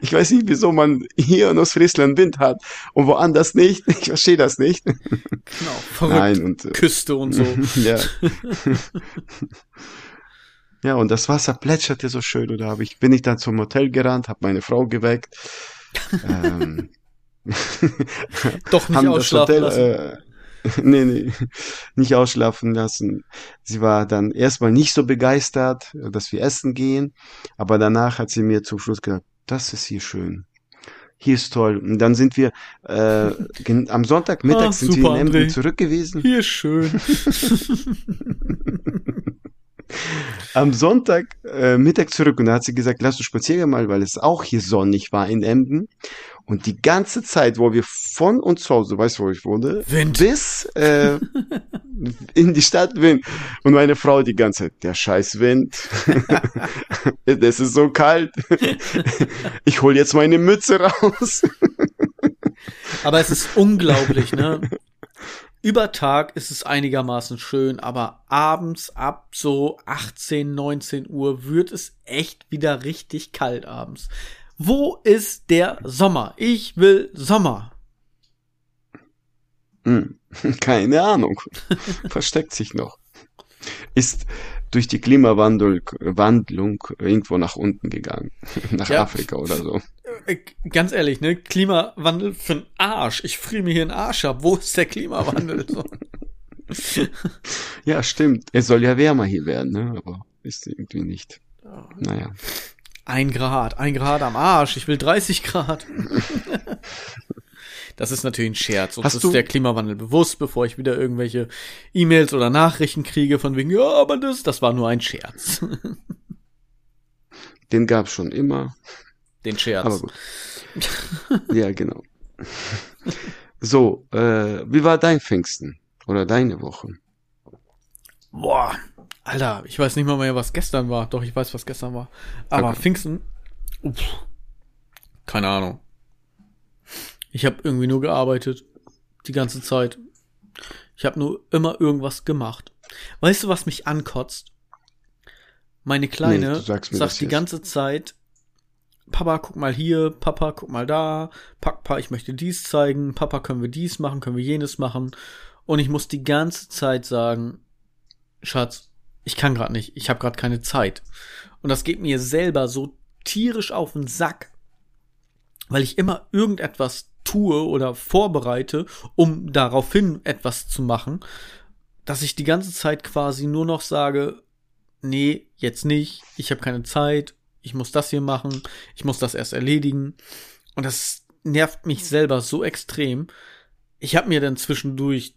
B: Ich weiß nicht, wieso man hier in Ostfriesland Wind hat und woanders nicht. Ich verstehe das nicht.
A: Genau, verrückt.
B: Nein, und äh,
A: Küste und so.
B: ja. ja, und das Wasser plätscherte so schön. Und da hab ich, bin ich dann zum Hotel gerannt, habe meine Frau geweckt. ähm,
A: Doch nicht
B: haben das
A: ausschlafen
B: Hotel,
A: lassen.
B: äh, nee, nee, nicht ausschlafen lassen. Sie war dann erstmal nicht so begeistert, dass wir essen gehen, aber danach hat sie mir zum Schluss gesagt, das ist hier schön. Hier ist toll. Und dann sind wir äh, am Sonntagmittag
A: Ach,
B: sind wir in Emden zurück gewesen.
A: Hier ist schön.
B: am Sonntag äh, Mittag zurück und da hat sie gesagt, lass uns spazieren mal, weil es auch hier sonnig war in Emden. Und die ganze Zeit, wo wir von uns zu Hause, weißt du, wo ich wohne,
A: Wind.
B: bis äh, in die Stadt Wind. Und meine Frau die ganze Zeit, der scheiß Wind. das ist so kalt. ich hol jetzt meine Mütze raus.
A: Aber es ist unglaublich, ne? Über Tag ist es einigermaßen schön, aber abends ab so 18, 19 Uhr wird es echt wieder richtig kalt abends. Wo ist der Sommer? Ich will Sommer.
B: Hm, keine Ahnung. Versteckt sich noch. Ist durch die Klimawandlung Wandlung irgendwo nach unten gegangen. Nach
A: Ja.
B: Afrika oder so.
A: Äh, Ganz ehrlich, ne? Klimawandel für'n Arsch. Ich friere mir hier einen Arsch ab. Wo ist der Klimawandel?
B: Ja, stimmt. Es soll ja wärmer hier werden, ne? Aber ist irgendwie nicht. Naja.
A: Ein Grad, ein Grad am Arsch. Ich will 30 Grad. Das ist natürlich ein Scherz. Uns
B: Hast
A: ist
B: du-
A: der Klimawandel bewusst, bevor ich wieder irgendwelche E-Mails oder Nachrichten kriege von wegen, ja, aber das, das war nur ein Scherz.
B: Den gab's schon immer.
A: Den Scherz.
B: Aber gut. Ja, genau. So, äh, wie war dein Pfingsten? Oder deine Woche?
A: Boah, Alter, ich weiß nicht mal mehr, was gestern war. Doch, ich weiß, was gestern war. Aber
B: Okay.
A: Pfingsten, uff, keine Ahnung. Ich habe irgendwie nur gearbeitet. Die ganze Zeit. Ich habe nur immer irgendwas gemacht. Weißt du, was mich ankotzt? Meine
B: Nee,
A: Kleine
B: das
A: sagt die
B: jetzt.
A: ganze Zeit, Papa, guck mal hier, Papa, guck mal da, Papa, ich möchte dies zeigen, Papa, können wir dies machen, können wir jenes machen. Und ich muss die ganze Zeit sagen, Schatz, ich kann gerade nicht, ich habe gerade keine Zeit. Und das geht mir selber so tierisch auf den Sack, weil ich immer irgendetwas tue oder vorbereite, um daraufhin etwas zu machen, dass ich die ganze Zeit quasi nur noch sage, nee, jetzt nicht, ich habe keine Zeit, ich muss das hier machen, ich muss das erst erledigen. Und das nervt mich selber so extrem. Ich habe mir dann zwischendurch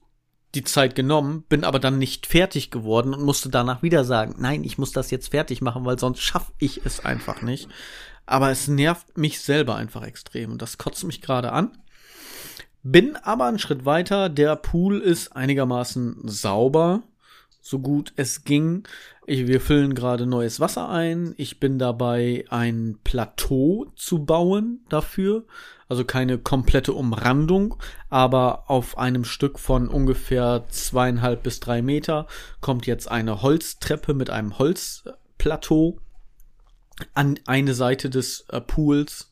A: die Zeit genommen, bin aber dann nicht fertig geworden und musste danach wieder sagen, nein, ich muss das jetzt fertig machen, weil sonst schaffe ich es einfach nicht. Aber es nervt mich selber einfach extrem und das kotzt mich gerade an. Bin aber einen Schritt weiter. Der Pool ist einigermaßen sauber, so gut es ging. Ich, wir füllen gerade neues Wasser ein. Ich bin dabei, ein Plateau zu bauen dafür. Also keine komplette Umrandung, aber auf einem Stück von ungefähr zweieinhalb bis drei Meter kommt jetzt eine Holztreppe mit einem Holzplateau an eine Seite des äh, Pools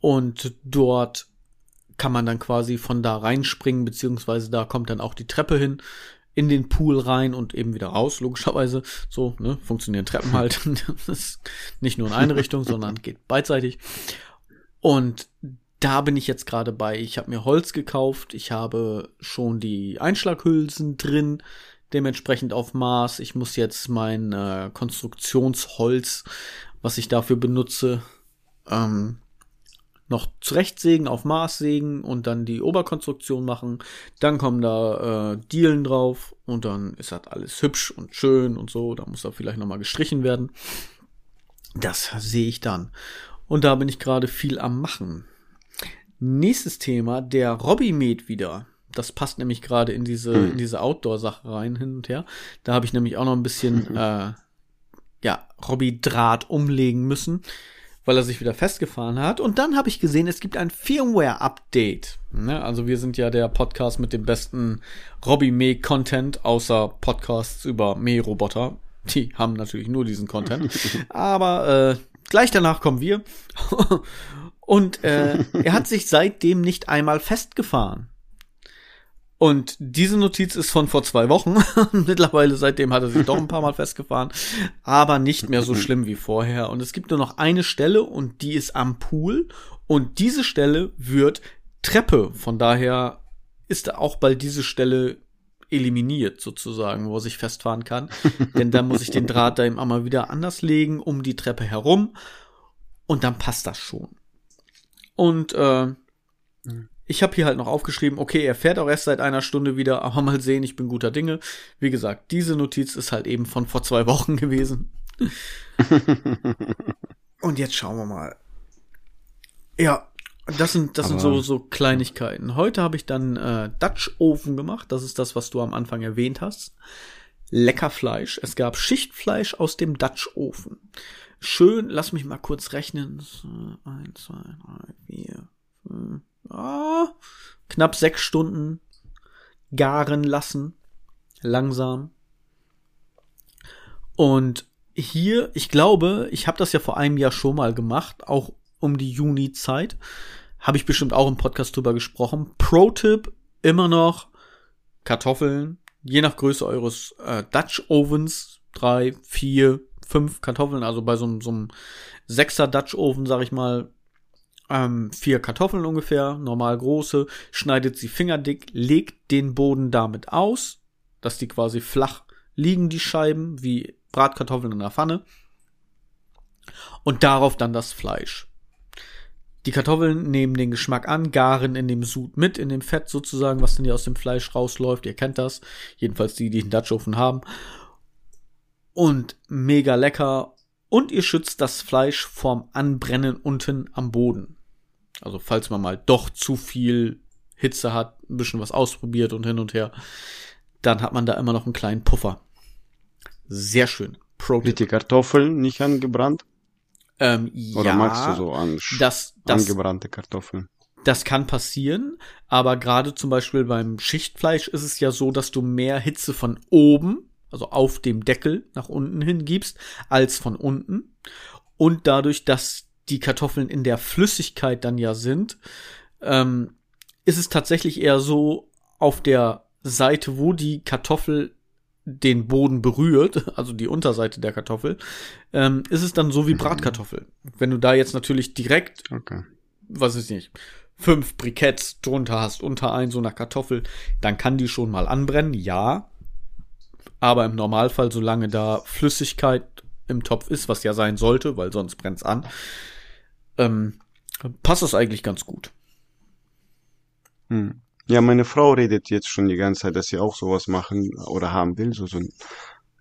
A: und dort kann man dann quasi von da reinspringen, beziehungsweise da kommt dann auch die Treppe hin in den Pool rein und eben wieder raus, logischerweise. So, ne, funktionieren Treppen halt. das ist nicht nur in eine Richtung, sondern geht beidseitig. Und da bin ich jetzt gerade bei. Ich habe mir Holz gekauft, ich habe schon die Einschlaghülsen drin, dementsprechend auf Maß. Ich muss jetzt mein äh, Konstruktionsholz, was ich dafür benutze, ähm, noch zurechtsägen, auf Maß sägen und dann die Oberkonstruktion machen. Dann kommen da äh, Dielen drauf und dann ist das alles hübsch und schön und so. Da muss da vielleicht nochmal gestrichen werden. Das sehe ich dann. Und da bin ich gerade viel am Machen. Nächstes Thema, der Robby mäht wieder. Das passt nämlich gerade in diese, hm. in diese Outdoor-Sache rein, hin und her. Da habe ich nämlich auch noch ein bisschen, äh, ja, Robby-Draht umlegen müssen weil er sich wieder festgefahren hat. Und dann habe ich gesehen, es gibt ein Firmware-Update. Ne? Also wir sind ja der Podcast mit dem besten Robbie May-Content, außer Podcasts über Mähroboter. Die haben natürlich nur diesen Content. Aber äh, gleich danach kommen wir. Und äh, er hat sich seitdem nicht einmal festgefahren. Und diese Notiz ist von vor zwei Wochen. Mittlerweile seitdem hat er sich doch ein paar Mal festgefahren, aber nicht mehr so schlimm wie vorher. Und es gibt nur noch eine Stelle und die ist am Pool. Und diese Stelle wird Treppe. Von daher ist auch bald diese Stelle eliminiert sozusagen, wo er sich festfahren kann. Denn dann muss ich den Draht da immer mal wieder anders legen, um die Treppe herum. Und dann passt das schon. Und äh, mhm. Ich habe hier halt noch aufgeschrieben, okay, er fährt auch erst seit einer Stunde wieder, aber mal sehen, ich bin guter Dinge. Wie gesagt, diese Notiz ist halt eben von vor zwei Wochen gewesen. Und jetzt schauen wir mal. Ja, das sind, das aber sind so, so Kleinigkeiten. Heute habe ich dann äh, Dutch Ofen gemacht. Das ist das, was du am Anfang erwähnt hast. Lecker Fleisch. Es gab Schichtfleisch aus dem Dutch Ofen. Schön, lass mich mal kurz rechnen. Eins, zwei, drei, vier, fünf, ah, knapp sechs Stunden garen lassen. Langsam. Und hier, ich glaube, ich habe das ja vor einem Jahr schon mal gemacht, auch um die Juni-Zeit. Habe ich bestimmt auch im Podcast drüber gesprochen. Pro-Tipp, immer noch Kartoffeln, je nach Größe eures äh, Dutch Ovens, drei, vier, fünf Kartoffeln, also bei so, so einem Sechser Dutch Oven, sag ich mal, ähm, vier Kartoffeln ungefähr, normal große, schneidet sie fingerdick, legt den Boden damit aus, dass die quasi flach liegen, die Scheiben, wie Bratkartoffeln in der Pfanne. Und darauf dann das Fleisch. Die Kartoffeln nehmen den Geschmack an, garen in dem Sud mit, in dem Fett sozusagen, was denn hier aus dem Fleisch rausläuft. Ihr kennt das. Jedenfalls die, die einen Dutch Ofen haben. Und mega lecker. Und ihr schützt das Fleisch vorm Anbrennen unten am Boden. Also falls man mal doch zu viel Hitze hat, ein bisschen was ausprobiert und hin und her, dann hat man da immer noch einen kleinen Puffer. Sehr schön.
B: Pro Wird die Kartoffeln nicht angebrannt?
A: Ähm,
B: Oder
A: ja,
B: magst du so an,
A: das, das,
B: angebrannte Kartoffeln?
A: Das kann passieren, aber gerade zum Beispiel beim Schichtfleisch ist es ja so, dass du mehr Hitze von oben, also auf dem Deckel nach unten hin gibst, als von unten. Und dadurch, dass die Kartoffeln in der Flüssigkeit dann ja sind, ähm, ist es tatsächlich eher so auf der Seite, wo die Kartoffel den Boden berührt, also die Unterseite der Kartoffel, ähm, ist es dann so wie Bratkartoffel. Wenn du da jetzt natürlich direkt,
B: Okay.
A: was ist nicht, fünf Briketts drunter hast, unter ein so einer Kartoffel, dann kann die schon mal anbrennen, ja. Aber im Normalfall, solange da Flüssigkeit im Topf ist, was ja sein sollte, weil sonst brennt's an, ähm, passt das eigentlich ganz gut.
B: Hm. Ja, meine Frau redet jetzt schon die ganze Zeit, dass sie auch sowas machen oder haben will, so, so ein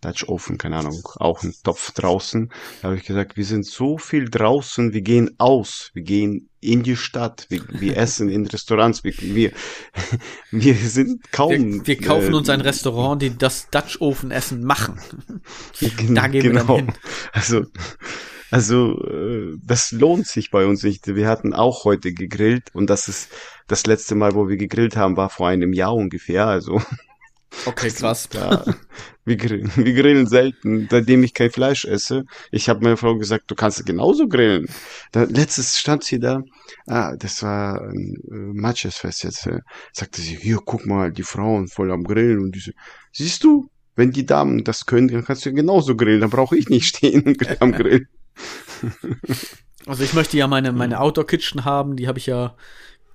B: Dutch Oven, keine Ahnung, auch ein Topf draußen. Da habe ich gesagt, wir sind so viel draußen, wir gehen aus, wir gehen in die Stadt, wir, wir essen in Restaurants, wir, wir, wir sind kaum.
A: Wir, wir kaufen
B: äh,
A: uns ein Restaurant, die das Dutch Oven Essen machen.
B: Gen-
A: Da gehen wir dann hin.
B: Also, also äh, das lohnt sich bei uns nicht. Wir hatten auch heute gegrillt und das ist das letzte Mal, wo wir gegrillt haben, war vor einem Jahr ungefähr. Also
A: Okay, krass.
B: ja, wir, grillen, wir grillen selten, seitdem ich kein Fleisch esse. Ich habe meiner Frau gesagt, du kannst genauso grillen. Da, letztes stand sie da, ah, das war ein äh, Matchesfest jetzt. Äh, sagte sie, hier, guck mal, die Frauen voll am Grillen und diese, siehst du, wenn die Damen das können, dann kannst du genauso grillen, dann brauche ich nicht stehen am Grill.
A: Also ich möchte ja meine, meine Outdoor Kitchen haben, die habe ich ja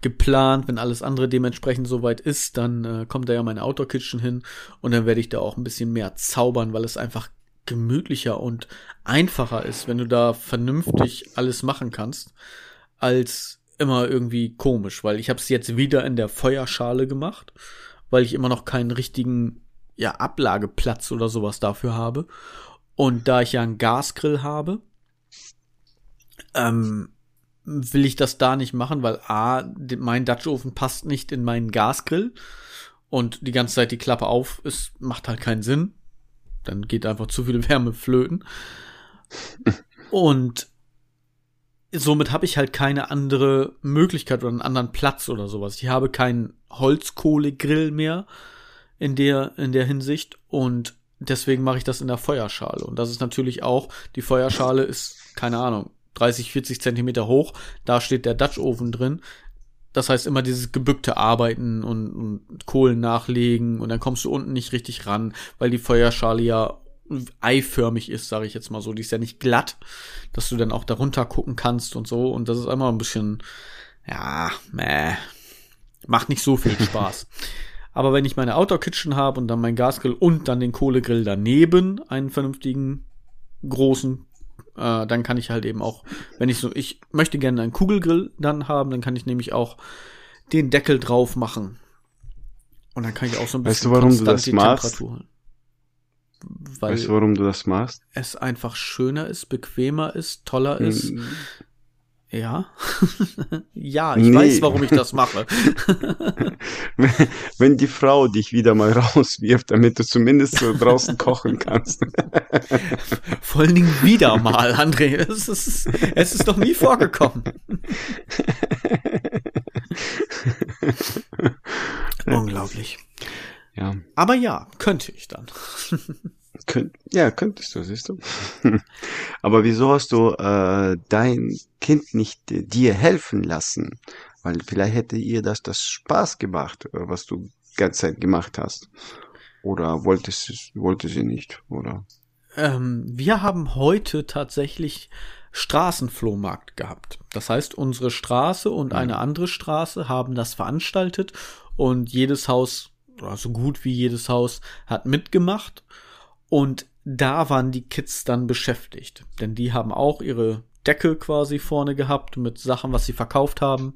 A: geplant, wenn alles andere dementsprechend soweit ist, dann äh, kommt da ja meine Outdoor Kitchen hin und dann werde ich da auch ein bisschen mehr zaubern, weil es einfach gemütlicher und einfacher ist, wenn du da vernünftig alles machen kannst, als immer irgendwie komisch, weil ich habe es jetzt wieder in der Feuerschale gemacht, weil ich immer noch keinen richtigen ja Ablageplatz oder sowas dafür habe. Und da ich ja einen Gasgrill habe, ähm, will ich das da nicht machen, weil A, mein Dutch Oven passt nicht in meinen Gasgrill und die ganze Zeit die Klappe auf ist, macht halt keinen Sinn. Dann geht einfach zu viel Wärme flöten. Und somit habe ich halt keine andere Möglichkeit oder einen anderen Platz oder sowas. Ich habe keinen Holzkohlegrill mehr in der, in der Hinsicht und deswegen mache ich das in der Feuerschale. Und das ist natürlich auch, die Feuerschale ist, keine Ahnung, 30, 40 Zentimeter hoch, da steht der Dutch Oven drin. Das heißt immer dieses gebückte Arbeiten und, und Kohlen nachlegen und dann kommst du unten nicht richtig ran, weil die Feuerschale ja eiförmig ist, sage ich jetzt mal so. Die ist ja nicht glatt, dass du dann auch darunter gucken kannst und so. Und das ist einmal ein bisschen, ja, meh, macht nicht so viel Spaß. Aber wenn ich meine Outdoor Kitchen habe und dann mein Gasgrill und dann den Kohlegrill daneben, einen vernünftigen großen, äh, dann kann ich halt eben auch, wenn ich so, ich möchte gerne einen Kugelgrill dann haben, dann kann ich nämlich auch den Deckel drauf machen. Und dann kann ich auch so ein
B: Weißt
A: bisschen
B: du, warum du das
A: die
B: machst?
A: Temperatur holen. Weil
B: Weißt du, warum du das machst?
A: es einfach schöner ist, bequemer ist, toller ist. Ja. ja, ich
B: Nee.
A: weiß, warum ich das mache.
B: Wenn die Frau dich wieder mal rauswirft, damit du zumindest so draußen kochen kannst.
A: Vor allen Dingen wieder mal, André. Es ist, es ist noch nie vorgekommen. Unglaublich.
B: Ja,
A: Aber ja, könnte ich dann.
B: Könnt, ja, könntest du, siehst du. Aber wieso hast du äh, dein Kind nicht äh, dir helfen lassen? Weil vielleicht hätte ihr das das Spaß gemacht, äh, was du die ganze Zeit gemacht hast. Oder wolltest es- wollte sie nicht, oder?
A: Ähm, wir haben heute tatsächlich Straßenflohmarkt gehabt. Das heißt, unsere Straße und eine andere Straße haben das veranstaltet und jedes Haus, so gut wie jedes Haus, hat mitgemacht. Und da waren die Kids dann beschäftigt. Denn die haben auch ihre Decke quasi vorne gehabt mit Sachen, was sie verkauft haben.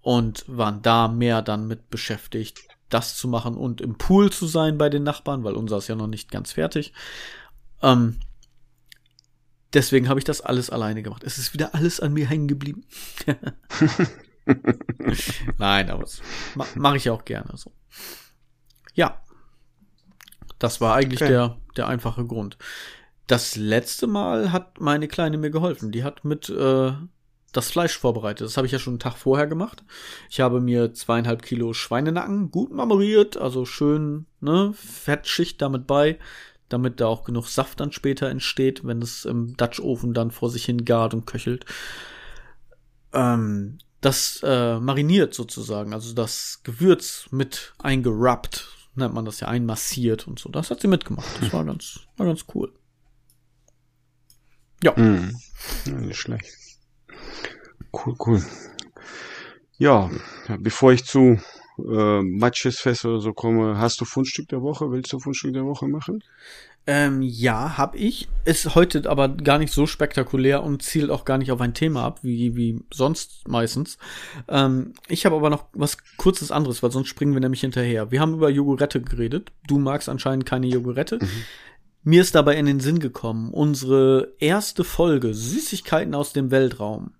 A: Und waren da mehr dann mit beschäftigt, das zu machen und im Pool zu sein bei den Nachbarn, weil unser ist ja noch nicht ganz fertig. Ähm, deswegen habe ich das alles alleine gemacht. Es ist wieder alles an mir hängen geblieben. Nein, aber das ma mache ich auch gerne so. Ja. Das war eigentlich
B: Okay.
A: der, der einfache Grund. Das letzte Mal hat meine Kleine mir geholfen. Die hat mit äh, das Fleisch vorbereitet. Das habe ich ja schon einen Tag vorher gemacht. Ich habe mir zweieinhalb Kilo Schweinenacken gut marmoriert, also schön, ne, Fettschicht damit bei. damit da auch genug Saft dann später entsteht, wenn es im Dutch Ofen dann vor sich hin gart und köchelt. Ähm, das äh, mariniert sozusagen, also das Gewürz mit eingerappt, nennt man das ja, einmassiert und so. Das hat sie mitgemacht. Das war ganz, war ganz cool.
B: Ja. Mhm. nicht schlecht. Cool, cool. Ja, bevor ich zu äh, Matchesfest oder so komme, hast du Fundstück der Woche? Willst du Fundstück der Woche machen?
A: Ähm, ja, hab ich. Ist heute aber gar nicht so spektakulär und zielt auch gar nicht auf ein Thema ab, wie, wie sonst meistens. Ähm, ich habe aber noch was kurzes anderes, weil sonst springen wir nämlich hinterher. Wir haben über Jogurette geredet. Du magst anscheinend keine Jogurette. Mhm. Mir ist dabei in den Sinn gekommen, unsere erste Folge Süßigkeiten aus dem Weltraum.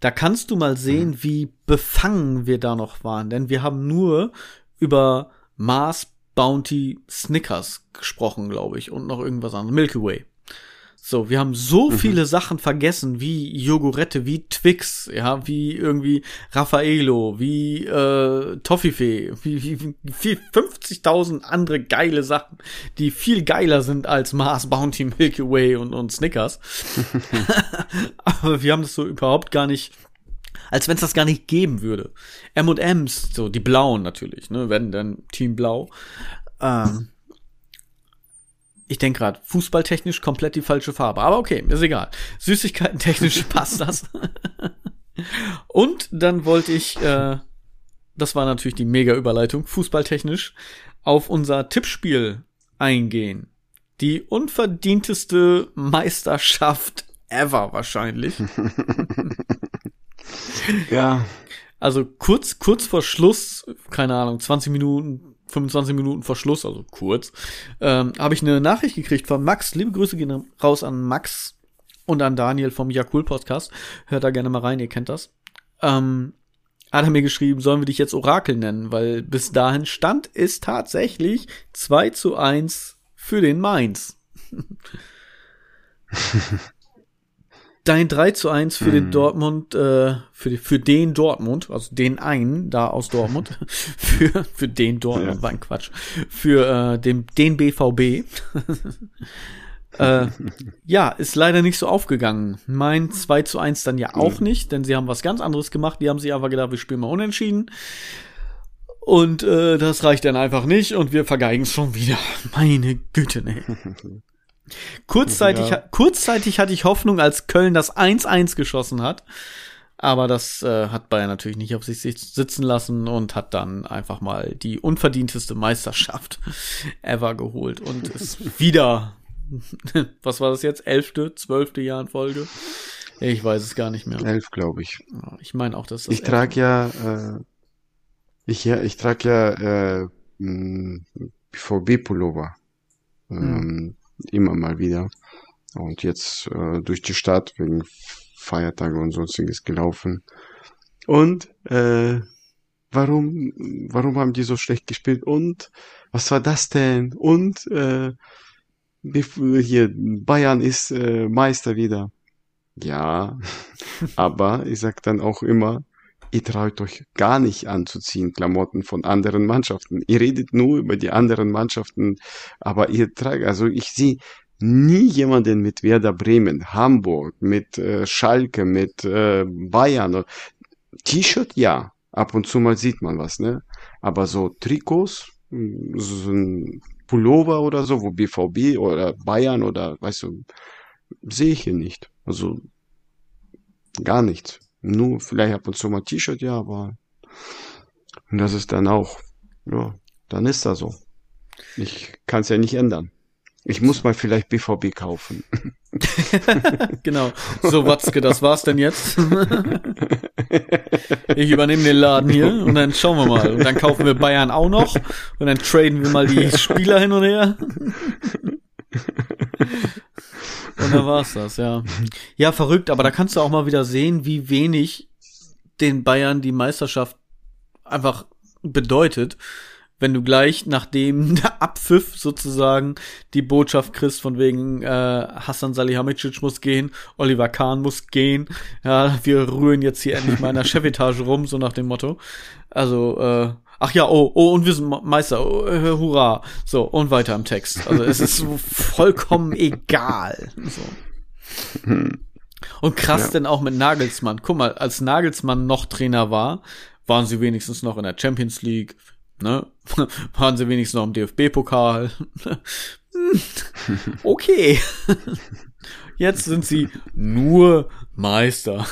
A: Da kannst du mal sehen, mhm. wie befangen wir da noch waren, denn wir haben nur über Mars, Bounty, Snickers gesprochen, glaube ich, und noch irgendwas anderes. Milky Way. So, wir haben so mhm. viele Sachen vergessen, wie Jogurette, wie Twix, ja, wie irgendwie Raffaello, wie äh, Toffifee, wie, wie, wie 50.000 andere geile Sachen, die viel geiler sind als Mars, Bounty, Milky Way und, und Snickers. Aber wir haben das so überhaupt gar nicht als wenn es das gar nicht geben würde. M&M's, so die blauen natürlich, ne, wenn dann Team Blau. Ähm, ich denke gerade, fußballtechnisch komplett die falsche Farbe. Aber okay, ist egal. Süßigkeiten technisch passt das. Und dann wollte ich, äh, das war natürlich die mega Überleitung, fußballtechnisch, auf unser Tippspiel eingehen. Die unverdienteste Meisterschaft ever wahrscheinlich.
B: ja.
A: Also kurz, kurz vor Schluss, keine Ahnung, 20 Minuten, 25 Minuten vor Schluss, also kurz, ähm, habe ich eine Nachricht gekriegt von Max. Liebe Grüße gehen raus an Max und an Daniel vom Jakul Podcast. Hört da gerne mal rein, ihr kennt das. Ähm, hat er mir geschrieben, sollen wir dich jetzt Orakel nennen, weil bis dahin stand es tatsächlich 2 zu 1 für den Mainz. Dein 3 zu 1 für hm. den Dortmund, äh, für, die, für den Dortmund, also den einen da aus Dortmund, für, für den Dortmund, ja. war ein Quatsch, für äh, dem, den BVB. äh, ja, ist leider nicht so aufgegangen. Mein 2 zu 1 dann ja auch nicht, denn sie haben was ganz anderes gemacht. Die haben sich einfach gedacht, wir spielen mal unentschieden. Und äh, das reicht dann einfach nicht und wir vergeigen es schon wieder. Meine Güte, ne. Kurzzeitig, ja. kurzzeitig hatte ich Hoffnung, als Köln das 1-1 geschossen hat. Aber das äh, hat Bayern natürlich nicht auf sich sitzen lassen und hat dann einfach mal die unverdienteste Meisterschaft ever geholt und ist wieder, was war das jetzt, elfte, zwölfte Jahr in Folge? Ich weiß es gar nicht mehr.
B: Elf, glaube ich.
A: Ich meine auch, dass das.
B: Ich trage ja, äh, ich ja, ich trage ja äh, BVB-Pullover. Hm. Ähm, immer mal wieder. Und jetzt äh, durch die Stadt wegen Feiertage und sonstiges gelaufen. Und äh, warum, warum haben die so schlecht gespielt? Und was war das denn? Und äh, hier Bayern ist äh, Meister wieder. Ja, aber ich sag dann auch immer, ihr traut euch gar nicht anzuziehen, Klamotten von anderen Mannschaften. Ihr redet nur über die anderen Mannschaften, aber ihr tragt, also ich sehe nie jemanden mit Werder Bremen, Hamburg, mit äh, Schalke, mit äh, Bayern. T-Shirt, ja, ab und zu mal sieht man was, ne? Aber so Trikots, so ein Pullover oder so, wo BVB oder Bayern oder, weißt du, sehe ich hier nicht. Also gar nichts. Nur vielleicht ab und zu mal T-Shirt, ja, aber und das ist dann auch, ja, dann ist das so. Ich kann es ja nicht ändern. Ich muss mal vielleicht BVB kaufen.
A: genau. So, Watzke, das war's denn jetzt? ich übernehme den Laden hier und dann schauen wir mal. Und dann kaufen wir Bayern auch noch und dann traden wir mal die Spieler hin und her. Und dann war's das, ja. Ja, verrückt, aber da kannst du auch mal wieder sehen, wie wenig den Bayern die Meisterschaft einfach bedeutet, wenn du gleich nachdem der Abpfiff sozusagen die Botschaft kriegst von wegen äh, Hassan Salihamidzic muss gehen, Oliver Kahn muss gehen, ja, wir rühren jetzt hier endlich mal in der Chefetage rum, so nach dem Motto. Also, äh, ach ja, oh, oh, und wir sind Meister, oh, äh, hurra. So, und weiter im Text. Also es ist vollkommen egal. So. Und krass ja. denn auch mit Nagelsmann. Guck mal, als Nagelsmann noch Trainer war, waren sie wenigstens noch in der Champions League, ne? waren sie wenigstens noch im DFB-Pokal. okay. Jetzt sind sie nur Meister.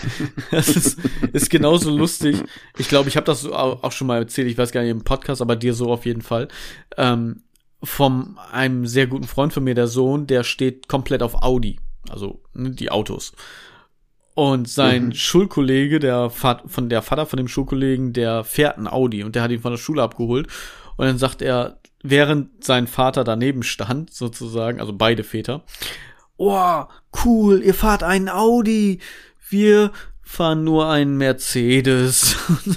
A: das ist, ist genauso lustig. Ich glaube, ich habe das auch schon mal erzählt, ich weiß gar nicht im Podcast, aber dir so auf jeden Fall. Ähm, von einem sehr guten Freund von mir, der Sohn, der steht komplett auf Audi, also ne, die Autos. Und sein mhm. Schulkollege, der Vater, von der Vater von dem Schulkollegen, der fährt ein Audi und der hat ihn von der Schule abgeholt. Und dann sagt er, während sein Vater daneben stand, sozusagen, also beide Väter, oh, cool, ihr fahrt einen Audi, wir fahren nur einen Mercedes.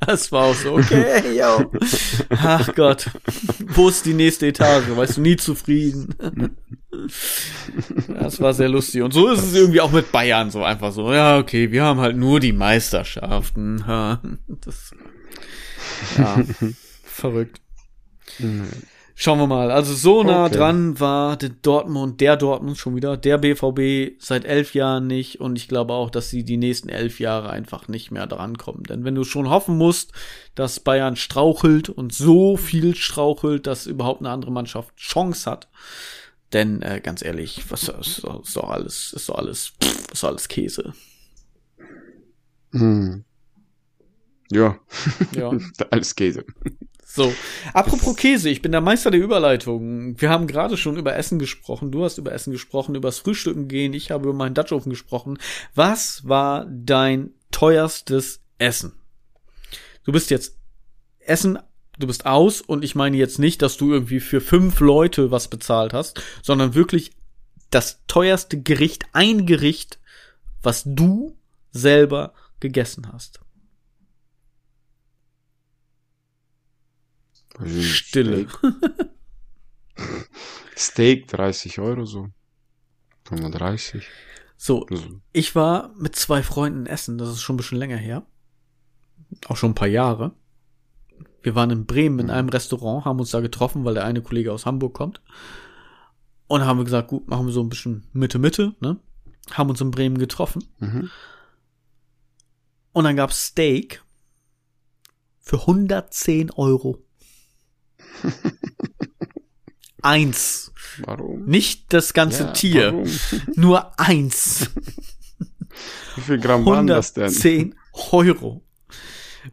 A: das war auch so, okay, yo. Ach Gott, wo ist die nächste Etage? Weißt du, nie zufrieden. Das war sehr lustig. Und so ist es irgendwie auch mit Bayern so einfach so. Ja, okay, wir haben halt nur die Meisterschaften. Das, ja, verrückt. Schauen wir mal. Also so nah okay. dran war der Dortmund, der Dortmund schon wieder, der BVB seit elf Jahren nicht. Und ich glaube auch, dass sie die nächsten elf Jahre einfach nicht mehr drankommen. Denn wenn du schon hoffen musst, dass Bayern strauchelt und so viel strauchelt, dass überhaupt eine andere Mannschaft Chance hat. Denn äh, ganz ehrlich, was ist, ist doch alles, ist doch alles, ist doch alles Käse.
B: Hm. Ja. ja. alles Käse.
A: So, apropos Käse, ich bin der Meister der Überleitung. Wir haben gerade schon über Essen gesprochen. Du hast über Essen gesprochen, über das Frühstücken gehen. Ich habe über meinen Dutchofen gesprochen. Was war dein teuerstes Essen? Du bist jetzt Essen, du bist aus und ich meine jetzt nicht, dass du irgendwie für fünf Leute was bezahlt hast, sondern wirklich das teuerste Gericht, ein Gericht, was du selber gegessen hast.
B: Stille. Steak. Steak 30 Euro so. 35.
A: So, also. ich war mit zwei Freunden essen, das ist schon ein bisschen länger her. Auch schon ein paar Jahre. Wir waren in Bremen in mhm. einem Restaurant, haben uns da getroffen, weil der eine Kollege aus Hamburg kommt. Und haben wir gesagt, gut, machen wir so ein bisschen Mitte-Mitte, ne? Haben uns in Bremen getroffen. Mhm. Und dann gab's Steak für 110 Euro. eins.
B: Warum?
A: Nicht das ganze ja, Tier. Warum? Nur eins.
B: Wie viel Gramm waren das denn?
A: 10 Euro.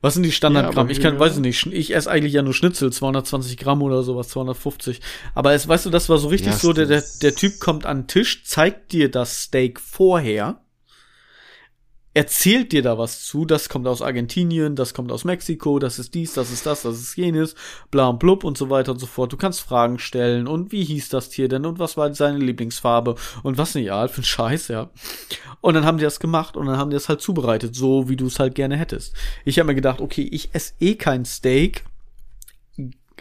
A: Was sind die Standardgramm? Ja, ich kann, weiß nicht, ich esse eigentlich ja nur Schnitzel, 220 Gramm oder sowas, 250. Aber es, weißt du, das war so richtig ja, so, der, der, der Typ kommt an den Tisch, zeigt dir das Steak vorher erzählt dir da was zu, das kommt aus Argentinien, das kommt aus Mexiko, das ist dies, das ist das, das ist jenes, bla und blub und so weiter und so fort. Du kannst Fragen stellen und wie hieß das Tier denn und was war seine Lieblingsfarbe und was nicht, ja, für ein Scheiß, ja. Und dann haben die das gemacht und dann haben die das halt zubereitet, so wie du es halt gerne hättest. Ich habe mir gedacht, okay, ich esse eh kein Steak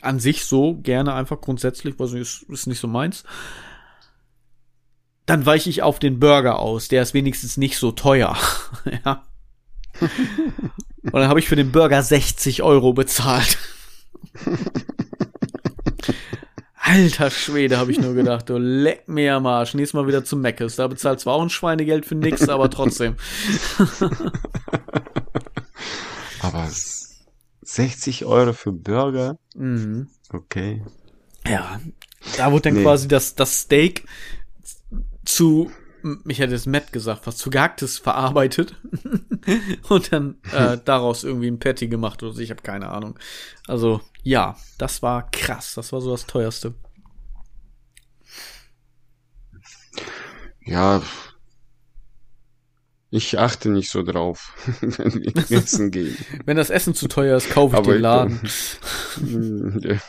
A: an sich so gerne einfach grundsätzlich, weiß nicht, ist, ist nicht so meins dann weiche ich auf den Burger aus. Der ist wenigstens nicht so teuer. ja. Und dann habe ich für den Burger 60 Euro bezahlt. Alter Schwede, habe ich nur gedacht. Du leck mir am Arsch. Nächstes Mal wieder zum Meckes. Da bezahlt zwar auch ein Schweinegeld für nix, aber trotzdem.
B: aber 60 Euro für Burger?
A: Mhm.
B: Okay.
A: Ja, da wurde dann nee. quasi das, das Steak zu, ich hätte es Matt gesagt, was zu Gehacktes verarbeitet und dann äh, daraus irgendwie ein Patty gemacht oder so. Ich habe keine Ahnung. Also ja, das war krass. Das war so das teuerste.
B: Ja, ich achte nicht so drauf, wenn wir essen gehen.
A: wenn das Essen zu teuer ist, kaufe ich Aber den Laden.
B: Ich,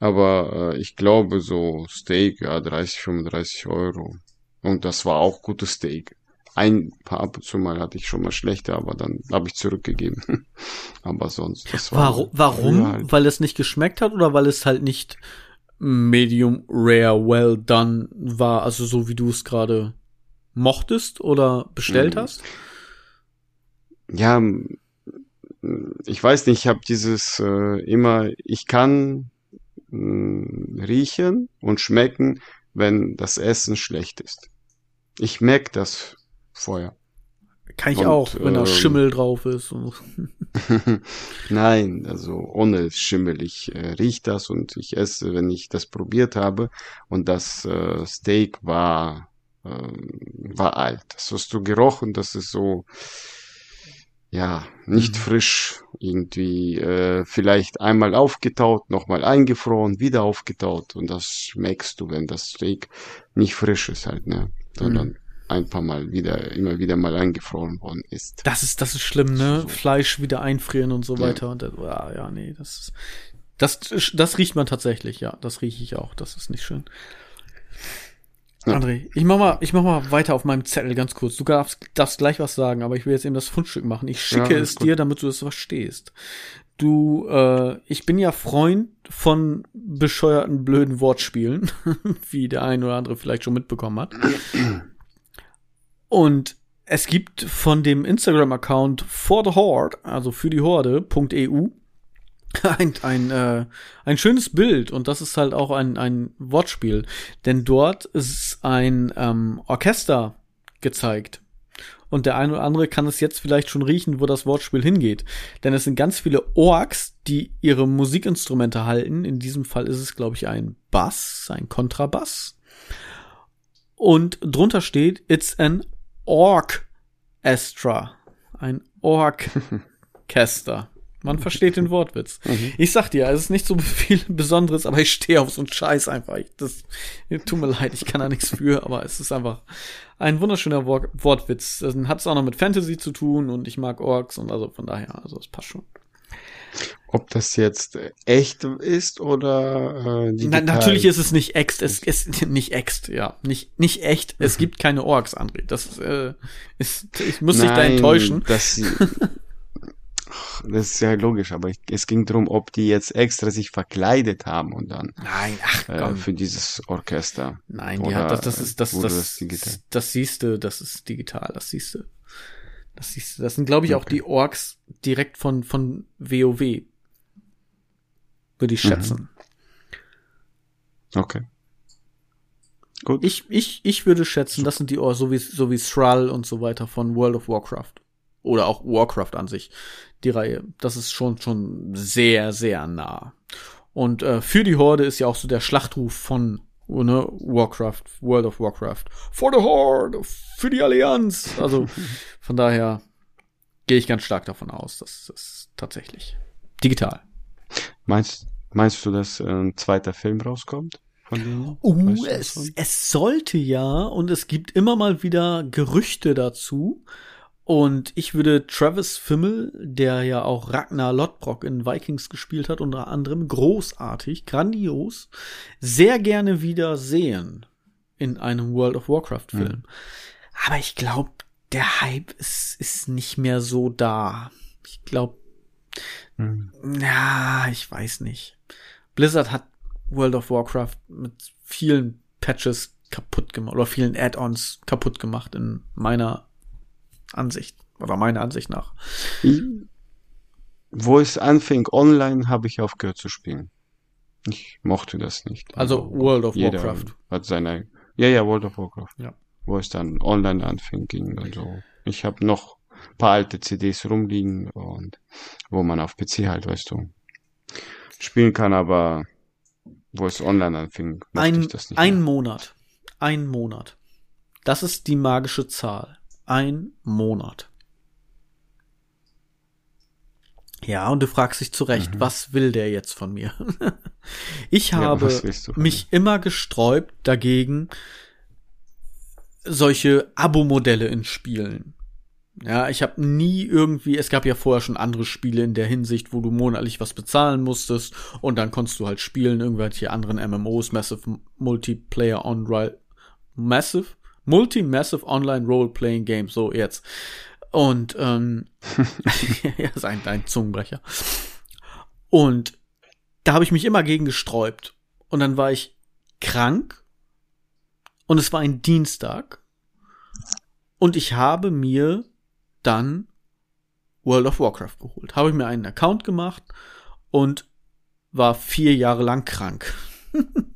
B: Aber äh, ich glaube so Steak, ja, 30, 35 Euro. Und das war auch gutes Steak. Ein paar ab und zu mal hatte ich schon mal schlechte, aber dann habe ich zurückgegeben. aber sonst, das war.
A: Warum? warum? Halt. Weil es nicht geschmeckt hat oder weil es halt nicht medium rare well done war, also so wie du es gerade mochtest oder bestellt mhm. hast?
B: ja, ich weiß nicht, ich habe dieses äh, immer, ich kann mh, riechen und schmecken, wenn das Essen schlecht ist. Ich merke das vorher.
A: Kann ich
B: Und,
A: auch, wenn da
B: ähm,
A: Schimmel drauf ist. Und
B: Nein, also ohne Schimmel. Ich äh, riech das und ich esse, wenn ich das probiert habe. Und das äh, Steak war, ähm, war alt. Das hast du gerochen, das ist so, ja, nicht
A: Mhm.
B: frisch. Irgendwie äh, vielleicht einmal aufgetaut, nochmal eingefroren, wieder aufgetaut. Und das schmeckst du, wenn das Steak nicht frisch ist halt, ne? Sondern ein paar Mal wieder, immer wieder mal eingefroren worden ist.
A: das ist, das ist schlimm, ne?
B: So.
A: Fleisch wieder einfrieren und so
B: Ja.
A: weiter. Und das, ja, ja, nee, das ist, das, das riecht man tatsächlich, ja. Das rieche ich auch. Das ist nicht schön.
B: Ja.
A: André, ich mach mal, ich mach mal weiter auf meinem Zettel ganz kurz. Du darfst, darfst gleich was sagen, aber ich will jetzt eben das Fundstück machen. Ich schicke
B: Ja,
A: es
B: gut.
A: dir, damit du es verstehst. Du, äh, ich bin ja Freund von bescheuerten, blöden Wortspielen, wie der ein oder andere vielleicht schon mitbekommen hat. Und es gibt von dem Instagram-Account for the Horde, also für die Horde.eu, ein, ein, äh, ein schönes Bild und das ist halt auch ein, ein Wortspiel. Denn dort ist ein ähm, Orchester gezeigt. Und der eine oder andere kann es jetzt vielleicht schon riechen, wo das Wortspiel hingeht. Denn es sind ganz viele Orks, die ihre Musikinstrumente halten. In diesem Fall ist es, glaube ich, ein Bass, ein Kontrabass. Und drunter steht, it's an Orchestra. Ein Orchester. Man versteht den Wortwitz. Ich sag dir, es ist nicht so viel Besonderes, aber ich stehe auf so einen Scheiß einfach. Ich, das tut mir leid, ich kann da nichts für, aber es ist einfach ein wunderschöner Wor Wortwitz. Das hat es auch noch mit Fantasy zu tun und ich mag Orks und also von daher, also es passt schon.
B: Ob das jetzt echt ist oder äh,
A: Na, natürlich ist es nicht echt, es ist nicht echt, ja, nicht nicht echt. Es gibt keine Orks, André. Das äh, ist, ich muss dich da
B: Nein,
A: enttäuschen.
B: Ach, Das ist ja logisch, aber ich, es ging darum, ob die jetzt extra sich verkleidet haben und dann
A: Nein, ach
B: äh, für dieses Orchester.
A: Nein,
B: Oder
A: ja, das, das ist das das
B: das digital?
A: das siehst du, das ist digital, das siehst du. Das siehst du. Das sind glaube ich auch die Orks direkt von von WoW. Würde ich
B: Mhm.
A: schätzen.
B: Okay. Gut.
A: Ich ich ich würde schätzen, das sind die Orks so wie so wie Thrall und so weiter von World of Warcraft oder auch Warcraft an sich. Die Reihe, das ist schon schon sehr sehr nah. Und äh, für die Horde ist ja auch so der Schlachtruf von ne, Warcraft, World of Warcraft. For the Horde, für die Allianz. Also von daher gehe ich ganz stark davon aus, dass das tatsächlich digital.
B: Meinst, meinst du, dass äh, ein zweiter Film rauskommt? Von denen?
A: Uh,
B: Weißt du das
A: es, es sollte ja, und es gibt immer mal wieder Gerüchte dazu. Und ich würde Travis Fimmel, der ja auch Ragnar Lodbrok in Vikings gespielt hat, unter anderem großartig, grandios, sehr gerne wieder sehen in einem World of Warcraft Film. Aber ich glaube, der Hype ist, ist nicht mehr so da. Ich glaube,
B: Hm.
A: ja, ich weiß nicht. Blizzard hat World of Warcraft mit vielen Patches kaputt gemacht oder vielen Add-ons kaputt gemacht in meiner Ansicht oder meiner Ansicht nach.
B: Wo es anfing, online, habe ich aufgehört zu spielen. Ich mochte das nicht.
A: Also World of
B: jeder
A: Warcraft.
B: Hat seine, ja, ja, World of Warcraft.
A: Ja.
B: Wo es dann online anfing, ging und so. Ich habe noch ein paar alte CDs rumliegen und wo man auf PC halt, weißt du, spielen kann, aber wo es online anfing, mochte
A: Ein,
B: ich das nicht.
A: ein
B: mehr.
A: Monat. Ein Monat. Das ist die magische Zahl. Ein Monat. Ja, und du fragst dich zu Recht, was will der jetzt von mir? ich
B: Mhm. Ja,
A: habe
B: von
A: mich immer gesträubt dagegen, solche Abo-Modelle in Spielen. Ja, ich habe nie irgendwie, es gab ja vorher schon andere Spiele in der Hinsicht, wo du monatlich was bezahlen musstest und dann konntest du halt spielen, irgendwelche anderen MMOs, Massive Multiplayer On Massive, Multi-Massive Online Role-Playing Games, so jetzt. Und ähm, ja, ist ein, ein Zungenbrecher. Und da habe ich mich immer gegen gesträubt. Und dann war ich krank und es war ein Dienstag und ich habe mir dann World of Warcraft geholt. Habe ich mir einen Account gemacht und war vier Jahre lang krank.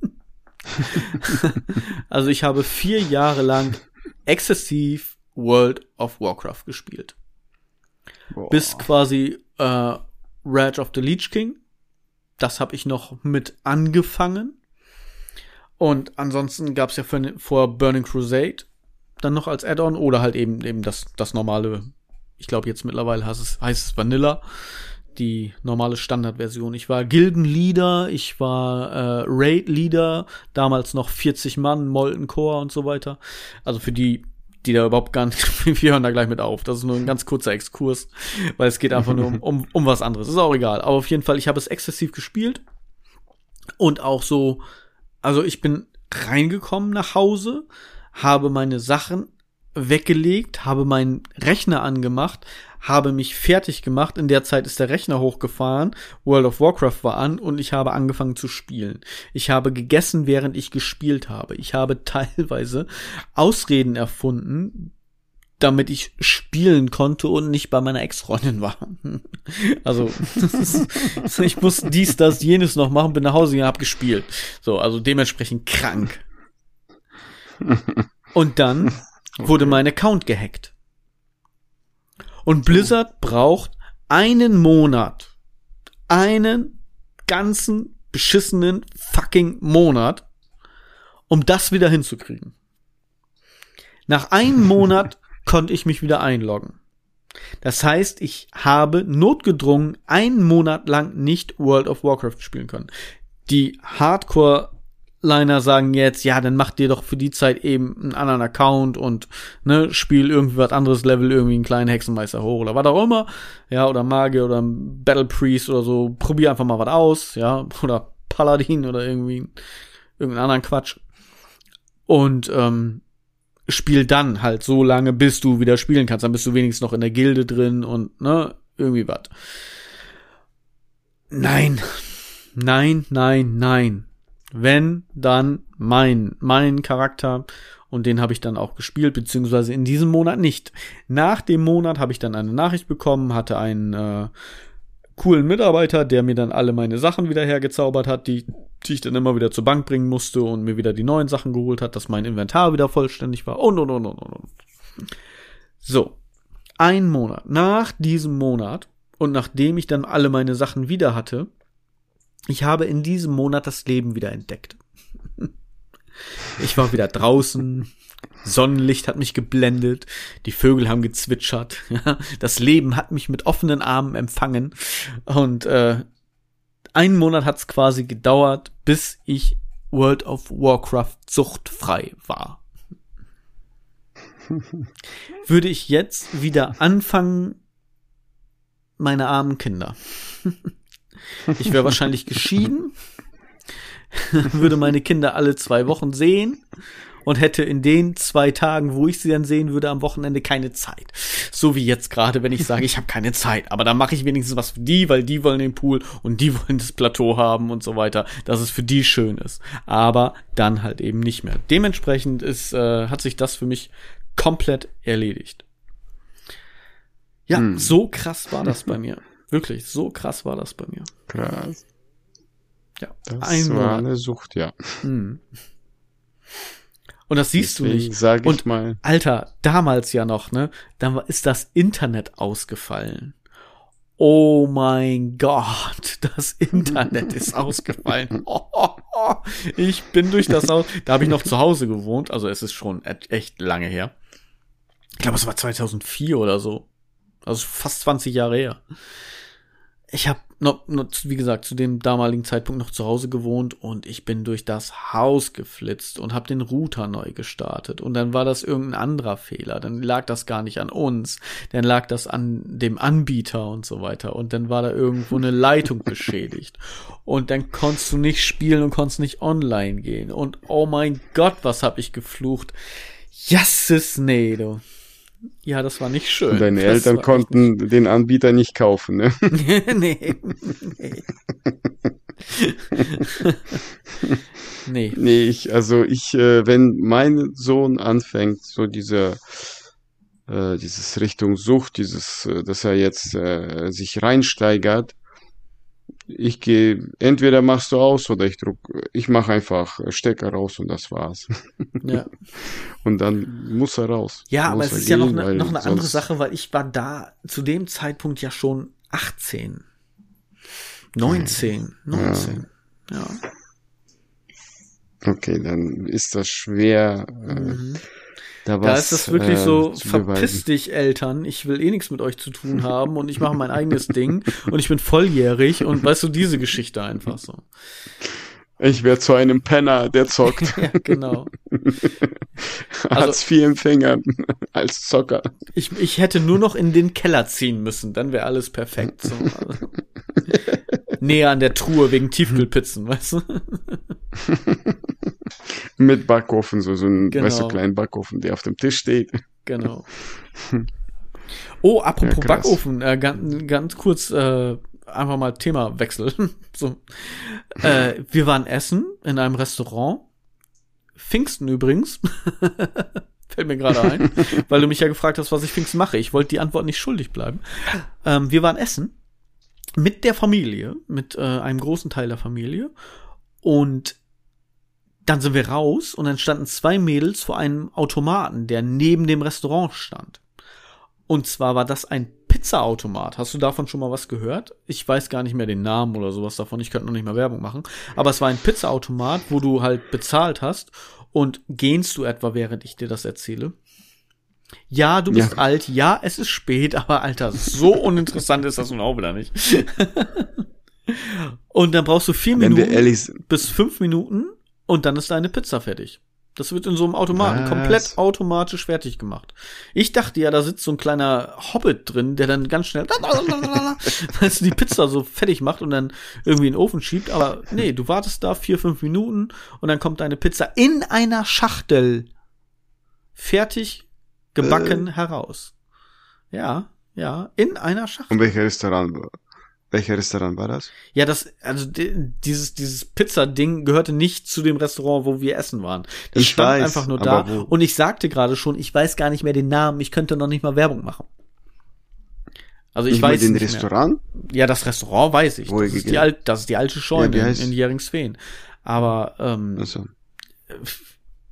A: also ich habe vier Jahre lang exzessiv World of Warcraft gespielt. Boah. Bis quasi äh, Rage of the Leech King. Das habe ich noch mit angefangen. Und ansonsten gab es ja für, vor Burning Crusade dann noch als Add-on oder halt eben eben das, das normale, ich glaube jetzt mittlerweile heißt es, heißt es Vanilla, die normale Standardversion. Ich war Gildenleader, ich war äh, Raid-Leader, damals noch 40 Mann, Molten Core und so weiter. Also für die, die da überhaupt gar nicht, wir hören da gleich mit auf. Das ist nur ein ganz kurzer Exkurs, weil es geht einfach nur um, um, um was anderes. Ist auch egal. Aber auf jeden Fall, ich habe es exzessiv gespielt und auch so, also ich bin reingekommen nach Hause, habe meine Sachen weggelegt, habe meinen Rechner angemacht, habe mich fertig gemacht. In der Zeit ist der Rechner hochgefahren, World of Warcraft war an und ich habe angefangen zu spielen. Ich habe gegessen, während ich gespielt habe. Ich habe teilweise Ausreden erfunden, damit ich spielen konnte und nicht bei meiner Ex-Freundin war. Also, ist, ich muss dies, das, jenes noch machen, bin nach Hause gegangen, hab gespielt. So, also dementsprechend krank. Und dann wurde mein Account gehackt. Und Blizzard braucht einen Monat, einen ganzen beschissenen fucking Monat, um das wieder hinzukriegen. Nach einem Monat konnte ich mich wieder einloggen. Das heißt, ich habe notgedrungen einen Monat lang nicht World of Warcraft spielen können. Die Hardcore Liner sagen jetzt, ja, dann mach dir doch für die Zeit eben einen anderen Account und ne, spiel irgendwie was anderes Level, irgendwie einen kleinen Hexenmeister hoch oder was auch immer, ja, oder Magier oder Battle Priest oder so, probier einfach mal was aus, ja, oder Paladin oder irgendwie irgendeinen anderen Quatsch. Und ähm, spiel dann halt so lange, bis du wieder spielen kannst, dann bist du wenigstens noch in der Gilde drin und ne, irgendwie was. Nein. Nein, nein, nein wenn, dann mein, mein Charakter. Und den habe ich dann auch gespielt, beziehungsweise in diesem Monat nicht. Nach dem Monat habe ich dann eine Nachricht bekommen, hatte einen äh, coolen Mitarbeiter, der mir dann alle meine Sachen wieder hergezaubert hat, die, die ich dann immer wieder zur Bank bringen musste und mir wieder die neuen Sachen geholt hat, dass mein Inventar wieder vollständig war und und und und und. So. Ein Monat. Nach diesem Monat und nachdem ich dann alle meine Sachen wieder hatte, ich habe in diesem Monat das Leben wieder entdeckt. Ich war wieder draußen, Sonnenlicht hat mich geblendet, die Vögel haben gezwitschert, das Leben hat mich mit offenen Armen empfangen und äh, einen Monat hat es quasi gedauert, bis ich World of Warcraft suchtfrei war. Würde ich jetzt wieder anfangen, meine armen Kinder. Ich wäre wahrscheinlich geschieden, würde meine Kinder alle zwei Wochen sehen und hätte in den zwei Tagen, wo ich sie dann sehen würde, am Wochenende keine Zeit. So wie jetzt gerade, wenn ich sage, ich habe keine Zeit. Aber dann mache ich wenigstens was für die, weil die wollen den Pool und die wollen das Plateau haben und so weiter, dass es für die schön ist. Aber dann halt eben nicht mehr. Dementsprechend ist, äh, hat sich das für mich komplett erledigt. Ja, hm. so krass war das bei mir. Wirklich, so krass war das bei mir.
B: Krass.
A: Ja,
B: das ein war eine Sucht, ja.
A: Hm. Und das siehst
B: Deswegen
A: du nicht.
B: Sag ich
A: Und
B: mal.
A: Alter, damals ja noch, ne? Dann ist das Internet ausgefallen. Oh mein Gott, das Internet ist ausgefallen. Oh, oh, oh. Ich bin durch das Haus. Da habe ich noch zu Hause gewohnt. Also es ist schon echt lange her. Ich glaube, es war 2004 oder so. Also fast 20 Jahre her ich habe noch, noch, wie gesagt, zu dem damaligen Zeitpunkt noch zu Hause gewohnt und ich bin durch das Haus geflitzt und habe den Router neu gestartet. Und dann war das irgendein anderer Fehler. Dann lag das gar nicht an uns. Dann lag das an dem Anbieter und so weiter. Und dann war da irgendwo eine Leitung beschädigt. Und dann konntest du nicht spielen und konntest nicht online gehen. Und oh mein Gott, was hab ich geflucht. Jasses, nee, du. Ja, das war nicht schön.
B: Und deine das Eltern konnten den Anbieter nicht kaufen, ne? nee. nee. nee. Nee, ich, also ich, äh, wenn mein Sohn anfängt, so diese äh, dieses Richtung Sucht, dieses, äh, dass er jetzt äh, sich reinsteigert. Ich gehe, entweder machst du aus oder ich druck, ich mache einfach Stecker raus und das war's.
A: Ja.
B: Und dann muss er raus.
A: Ja, aber es ist ja noch
B: gehen,
A: eine, noch eine andere Sache, weil ich war da zu dem Zeitpunkt ja schon 18. 19. 19. Ja.
B: Okay, dann ist das schwer. Äh,
A: Mhm.
B: Da,
A: Da ist das wirklich
B: äh,
A: so, verpiss dich, Eltern, ich will eh nichts mit euch zu tun haben und ich mache mein eigenes Ding und ich bin volljährig und weißt du, diese Geschichte einfach so.
B: Ich werde zu einem Penner, der zockt.
A: Ja, genau.
B: Hartz IV Empfänger als Zocker.
A: Ich, ich hätte nur noch in den Keller ziehen müssen, dann wäre alles perfekt. So. Also, näher an der Truhe wegen Tiefkühlpizzen, weißt du?
B: Mit Backofen, so, so ein,
A: Genau.
B: weißt du, kleinen Backofen, der auf dem Tisch steht.
A: Genau. Oh, apropos
B: Ja.
A: Backofen, äh, ganz, ganz kurz, äh, einfach mal Themawechsel. so. Äh, wir waren essen in einem Restaurant. Pfingsten übrigens. Fällt mir gerade ein, weil du mich ja gefragt hast, was ich Pfingsten mache. Ich wollte die Antwort nicht schuldig bleiben. Ähm, wir waren essen mit der Familie, mit äh, einem großen Teil der Familie. Und dann sind wir raus und dann standen zwei Mädels vor einem Automaten, der neben dem Restaurant stand. Und zwar war das ein Pizzaautomat. Hast du davon schon mal was gehört? Ich weiß gar nicht mehr den Namen oder sowas davon. Ich könnte noch nicht mal Werbung machen. Aber es war ein Pizzaautomat, wo du halt bezahlt hast. Und gähnst du etwa, während ich dir das erzähle? Ja, du bist
B: Ja.
A: alt. Ja, es ist spät. Aber Alter, so uninteressant ist das nun auch wieder nicht. und dann brauchst du vier
B: Wenn
A: Minuten bis fünf Minuten und dann ist deine Pizza fertig. Das wird in so einem Automaten
B: Was?
A: komplett automatisch fertig gemacht. Ich dachte ja, da sitzt so ein kleiner Hobbit drin, der dann ganz schnell weißt du, die Pizza so fertig macht und dann irgendwie in den Ofen schiebt. Aber nee, du wartest da vier, fünf Minuten und dann kommt deine Pizza in einer Schachtel fertig gebacken heraus. Ja, ja, in einer Schachtel.
B: Und welcher Restaurant, welcher Restaurant war das?
A: Ja, das, also di- dieses, dieses Pizza-Ding gehörte nicht zu dem Restaurant, wo wir essen waren. Das
B: Ich
A: stand
B: weiß,
A: einfach nur da.
B: wo?
A: Und ich sagte gerade schon, ich weiß gar nicht mehr den Namen, ich könnte noch nicht mal Werbung machen. Also ich
B: Nicht
A: weiß
B: den
A: nicht
B: Restaurant?
A: Mehr. Ja, das Restaurant weiß ich.
B: Wo
A: Das
B: ihr
A: ist, die
B: gegessen-
A: Al das ist die alte Scheune
B: Ja,
A: in, in Jähringsfehn. Aber ähm,
B: Also,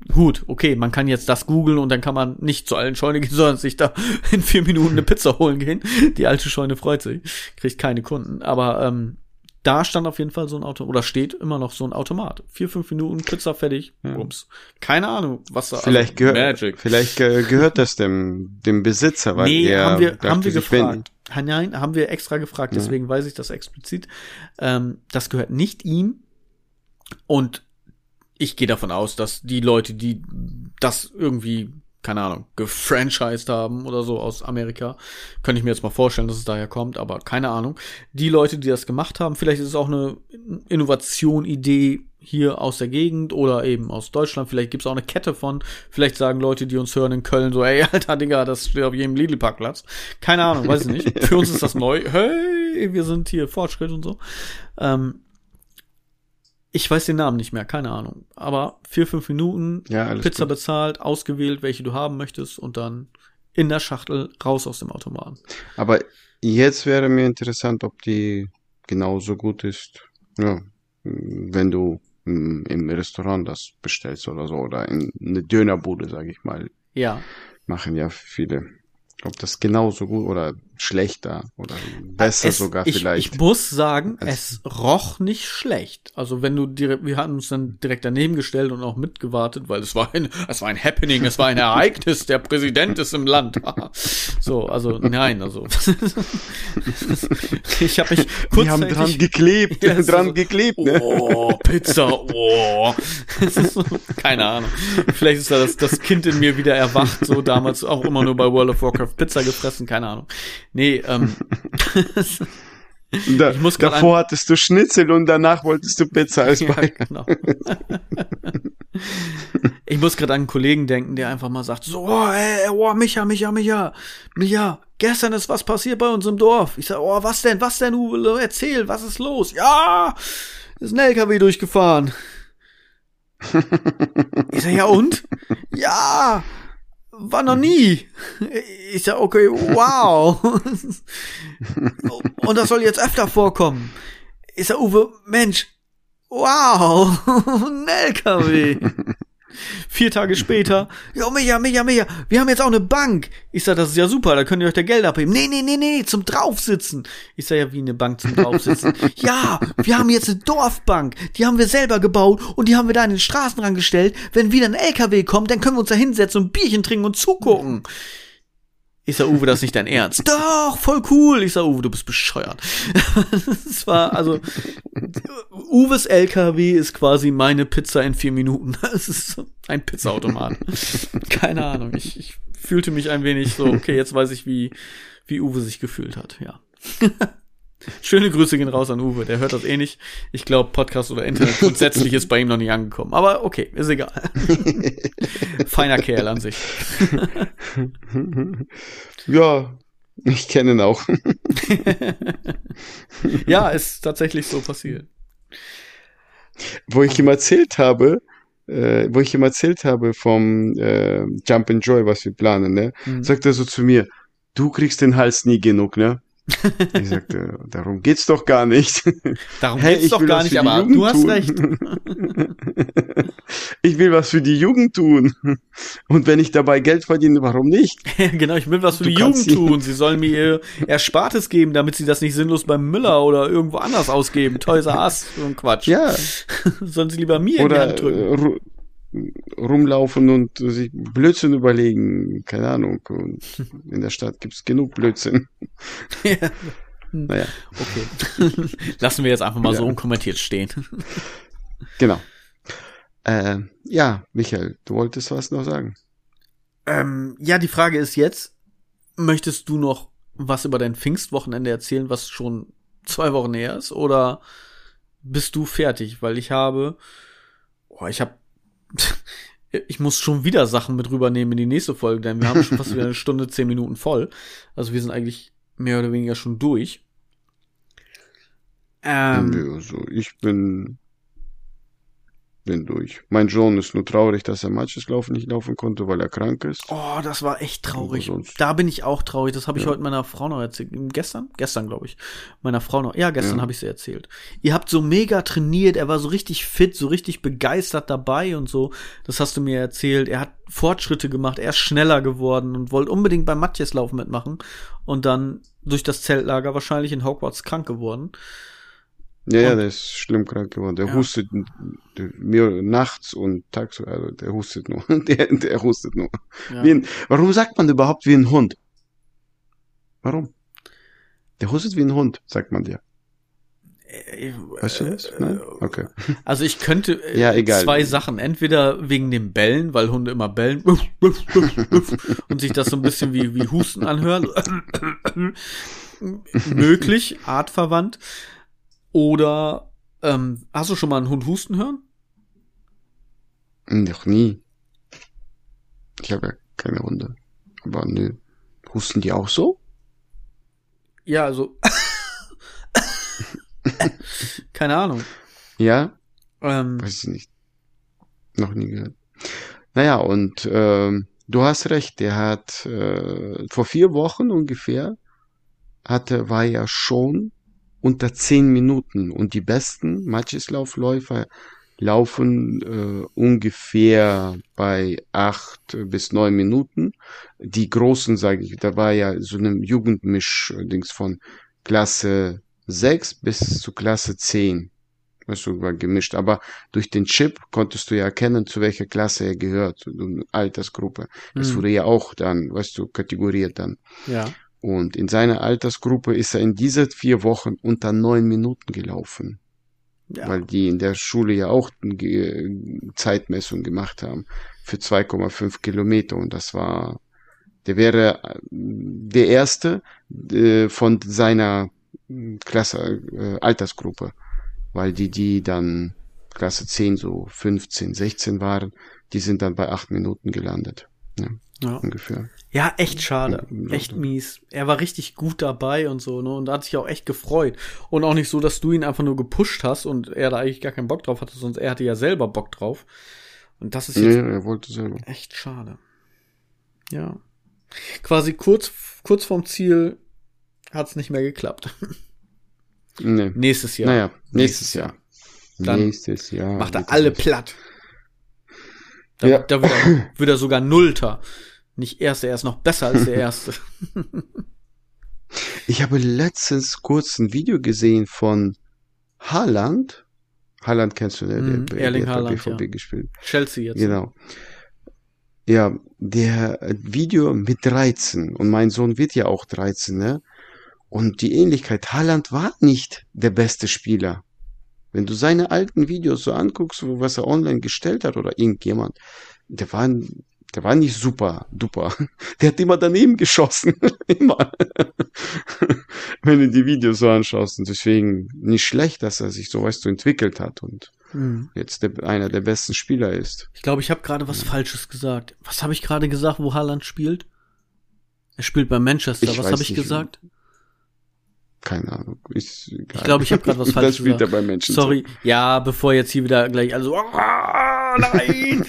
A: Gut, okay, man kann jetzt das googeln und dann kann man nicht zu allen Scheunen gehen, sondern sich da in vier Minuten eine Pizza holen gehen. Die alte Scheune freut sich, kriegt keine Kunden. Aber ähm, da stand auf jeden Fall so ein Auto, oder steht immer noch so ein Automat. Vier, fünf Minuten, Pizza fertig, bums. Keine Ahnung, was da
B: vielleicht, gehört,
A: Magic.
B: vielleicht ge gehört das dem, dem Besitzer, weil
A: Nee,
B: er
A: haben wir,
B: dachte
A: haben wir gefragt. Ha, Nein, haben wir extra gefragt,
B: Ja.
A: deswegen weiß ich das explizit. Ähm, das gehört nicht ihm. Und ich gehe davon aus, dass die Leute, die das irgendwie, keine Ahnung, gefranchised haben oder so aus Amerika, könnte ich mir jetzt mal vorstellen, dass es daher kommt, aber keine Ahnung. Die Leute, die das gemacht haben, vielleicht ist es auch eine Innovation, Idee hier aus der Gegend oder eben aus Deutschland. Vielleicht gibt es auch eine Kette von. Vielleicht sagen Leute, die uns hören in Köln so, ey, Alter, Digga, das steht auf jedem Lidl-Parkplatz. Keine Ahnung, weiß ich nicht. Für uns ist das neu. Hey, wir sind hier Fortschritt und so. Ähm, ich weiß den Namen nicht mehr, keine Ahnung. Aber vier, fünf Minuten,
B: Ja,
A: Pizza
B: gut.
A: bezahlt, ausgewählt, welche du haben möchtest und dann in der Schachtel raus aus dem Automaten.
B: Aber jetzt wäre mir interessant, ob die genauso gut ist, ja, wenn du mm, im Restaurant das bestellst oder so, oder in eine Dönerbude, sage ich mal,
A: Ja.
B: machen ja viele. Ob das genauso gut oder schlechter oder besser
A: es,
B: sogar
A: ich,
B: vielleicht.
A: Ich muss sagen, es roch nicht schlecht. Also wenn du direkt, wir hatten uns dann direkt daneben gestellt und auch mitgewartet, weil es war ein, es war ein Happening, es war ein Ereignis, der Präsident ist im Land. so, also nein, also ich habe mich
B: Die haben dran geklebt,
A: Ja,
B: dran
A: so-
B: geklebt, ne?
A: Oh, Pizza, oh. So, keine Ahnung. Vielleicht ist da das, das Kind in mir wieder erwacht, so damals auch immer nur bei World of Warcraft Pizza gefressen, keine Ahnung. Nee, ähm,
B: Da,
A: Ich muss grad
B: davor hattest du Schnitzel und danach wolltest du Pizza als
A: ja, genau. Ich muss gerade an einen Kollegen denken, der einfach mal sagt, so, oh, ey, oh, Micha, Micha, Micha, Micha, gestern ist was passiert bei uns im Dorf. Ich sag, oh, was denn, was denn, Uwe, erzähl, was ist los? Ja, ist ein LKW durchgefahren. Ich sag, ja und? Ja, war noch nie. Ich sag, okay, wow. Und das soll jetzt öfter vorkommen. Ich sag, Uwe, Mensch, wow, ein LKW. Vier Tage später, ja, Micha, Micha, Micha, wir haben jetzt auch eine Bank. Ich sag, das ist ja super, da könnt ihr euch da Geld abheben. Nee, nee, nee, nee, zum Draufsitzen. Ich sag, ja, wie eine Bank zum Draufsitzen. ja, wir haben jetzt eine Dorfbank, die haben wir selber gebaut und die haben wir da in den Straßen rangestellt. Wenn wieder ein LKW kommt, dann können wir uns da hinsetzen und Bierchen trinken und zugucken. Ich sag, Uwe, das ist nicht dein Ernst. Doch, voll cool. Ich sag, Uwe, du bist bescheuert. das war, also, Uwes LKW ist quasi meine Pizza in vier Minuten. Das ist ein Pizzaautomat. Keine Ahnung. Ich, ich fühlte mich ein wenig so, okay, jetzt weiß ich, wie, wie Uwe sich gefühlt hat, ja. Schöne Grüße gehen raus an Uwe, der hört das eh nicht. Ich glaube, Podcast oder Internet grundsätzlich ist bei ihm noch nicht angekommen. Aber okay, ist egal. Feiner Kerl an sich.
B: ja, ich kenne ihn auch.
A: ja, ist tatsächlich so passiert.
B: Wo ich ihm erzählt habe, äh, wo ich ihm erzählt habe vom äh, Jump and Joy, was wir planen, ne, mhm. sagt er so zu mir, du kriegst den Hals nie genug, ne? Ich sagte, darum geht's doch gar nicht.
A: Darum hey, geht's doch gar nicht, aber Jugend du hast tun. recht.
B: ich will was für die Jugend tun. Und wenn ich dabei Geld verdiene, warum nicht?
A: genau, ich will was für du die Jugend tun. Sie sollen mir ihr Erspartes geben, damit sie das nicht sinnlos beim Müller oder irgendwo anders ausgeben. Toys R Us, so ein Quatsch.
B: Ja.
A: sollen sie lieber mir
B: oder,
A: in die Hand drücken.
B: Rumlaufen und sich Blödsinn überlegen. Keine Ahnung. Und in der Stadt gibt's genug Blödsinn.
A: ja. Naja. Okay. Lassen wir jetzt einfach mal ja. so unkommentiert stehen.
B: genau. Äh, ja, Michael, du wolltest was noch sagen.
A: Ähm, ja, die Frage ist jetzt, möchtest du noch was über dein Pfingstwochenende erzählen, was schon zwei Wochen her ist? Oder bist du fertig? Weil ich habe, oh, ich habe ich muss schon wieder Sachen mit rübernehmen in die nächste Folge, denn wir haben schon fast wieder eine Stunde, zehn Minuten voll. Also wir sind eigentlich mehr oder weniger schon durch.
B: Ähm, also ich bin bin durch. Mein John ist nur traurig, dass er Matches laufen nicht laufen konnte, weil er krank ist.
A: Oh, das war echt traurig. Da bin ich auch traurig. Das habe ich ja. heute meiner Frau noch erzählt. Gestern? Gestern, glaube ich. Meiner Frau noch. Ja, gestern ja. habe ich sie erzählt. Ihr habt so mega trainiert. Er war so richtig fit, so richtig begeistert dabei und so. Das hast du mir erzählt. Er hat Fortschritte gemacht. Er ist schneller geworden und wollte unbedingt beim Matches-Lauf mitmachen. Und dann durch das Zeltlager wahrscheinlich in Hogwarts krank geworden.
B: Ja, ja, der ist schlimm krank geworden. Der ja. hustet mir nachts und tagsüber, also der hustet nur. Der, der hustet nur. Ja. Ein, warum sagt man überhaupt wie ein Hund? Warum? Der hustet wie ein Hund, sagt man dir.
A: Äh, weißt du das? Nein? Okay. Also ich könnte äh, ja, egal. zwei Sachen. Entweder wegen dem Bellen, weil Hunde immer bellen und sich das so ein bisschen wie, wie Husten anhören. Möglich, artverwandt. Oder ähm, hast du schon mal einen Hund husten hören?
B: Noch nie. Ich habe ja keine Hunde. Aber nö. Husten die auch so?
A: Ja, also. keine Ahnung.
B: Ja? Ähm, Weiß ich nicht. Noch nie gehört. Naja, und ähm, du hast recht, der hat äh, vor vier Wochen ungefähr hatte, war ja schon unter zehn Minuten und die besten Matcheslaufläufer laufen äh, ungefähr bei acht bis neun Minuten. Die großen, sage ich, da war ja so eine Jugendmisch-Dings von Klasse sechs bis zu Klasse zehn. Weißt du, war gemischt. Aber durch den Chip konntest du ja erkennen, zu welcher Klasse er gehört, Altersgruppe. Das mhm. wurde ja auch dann, weißt du, kategoriert dann.
A: Ja.
B: Und in seiner Altersgruppe ist er in diese vier Wochen unter neun Minuten gelaufen. Ja. Weil die in der Schule ja auch Zeitmessung gemacht haben für 2,5 Kilometer. Und das war, der wäre der erste äh, von seiner Klasse, äh, Altersgruppe. Weil die, die dann Klasse 10, so 15, 16 waren, die sind dann bei acht Minuten gelandet. Ja, ja. ungefähr.
A: Ja, echt schade. Echt mies. Er war richtig gut dabei und so, ne? Und da hat sich auch echt gefreut. Und auch nicht so, dass du ihn einfach nur gepusht hast und er da eigentlich gar keinen Bock drauf hatte, sonst er hatte ja selber Bock drauf. Und das ist jetzt
B: nee, er wollte selber.
A: echt schade. Ja. Quasi kurz, kurz vorm Ziel hat's nicht mehr geklappt.
B: Nee.
A: Nächstes Jahr.
B: Naja, nächstes Jahr.
A: Dann
B: nächstes Jahr.
A: Macht er alle platt. Da,
B: Ja.
A: da wird, er, wird er sogar Nullter. Nicht Erster, er ist noch besser als der Erste.
B: Ich habe letztens kurz ein Video gesehen von Haaland. Haaland kennst du, ne? Der,
A: Erling
B: der hat bei
A: Haaland,
B: BVB
A: ja.
B: gespielt.
A: Chelsea jetzt.
B: Genau. Ja, der äh, Video mit 13 und mein Sohn wird ja auch 13, ne? Und die Ähnlichkeit, Haaland war nicht der beste Spieler. Wenn du seine alten Videos so anguckst, wo- was er online gestellt hat oder irgendjemand, der war, der war nicht super, duper. Der hat immer daneben geschossen. immer. Wenn du die Videos so anschaust. Und deswegen nicht schlecht, dass er sich so weißt du entwickelt hat und
A: Mhm.
B: jetzt der, einer der besten Spieler ist.
A: Ich glaube, ich habe gerade was Falsches gesagt. Was habe ich gerade gesagt, wo Haaland spielt? Er spielt bei Manchester.
B: Ich
A: was habe ich gesagt?
B: Keine Ahnung.
A: Ich glaube, ich habe gerade was Falsches
B: spielt er
A: gesagt.
B: bei Menschen.
A: Sorry. Ja, bevor jetzt hier wieder gleich also ah, nein.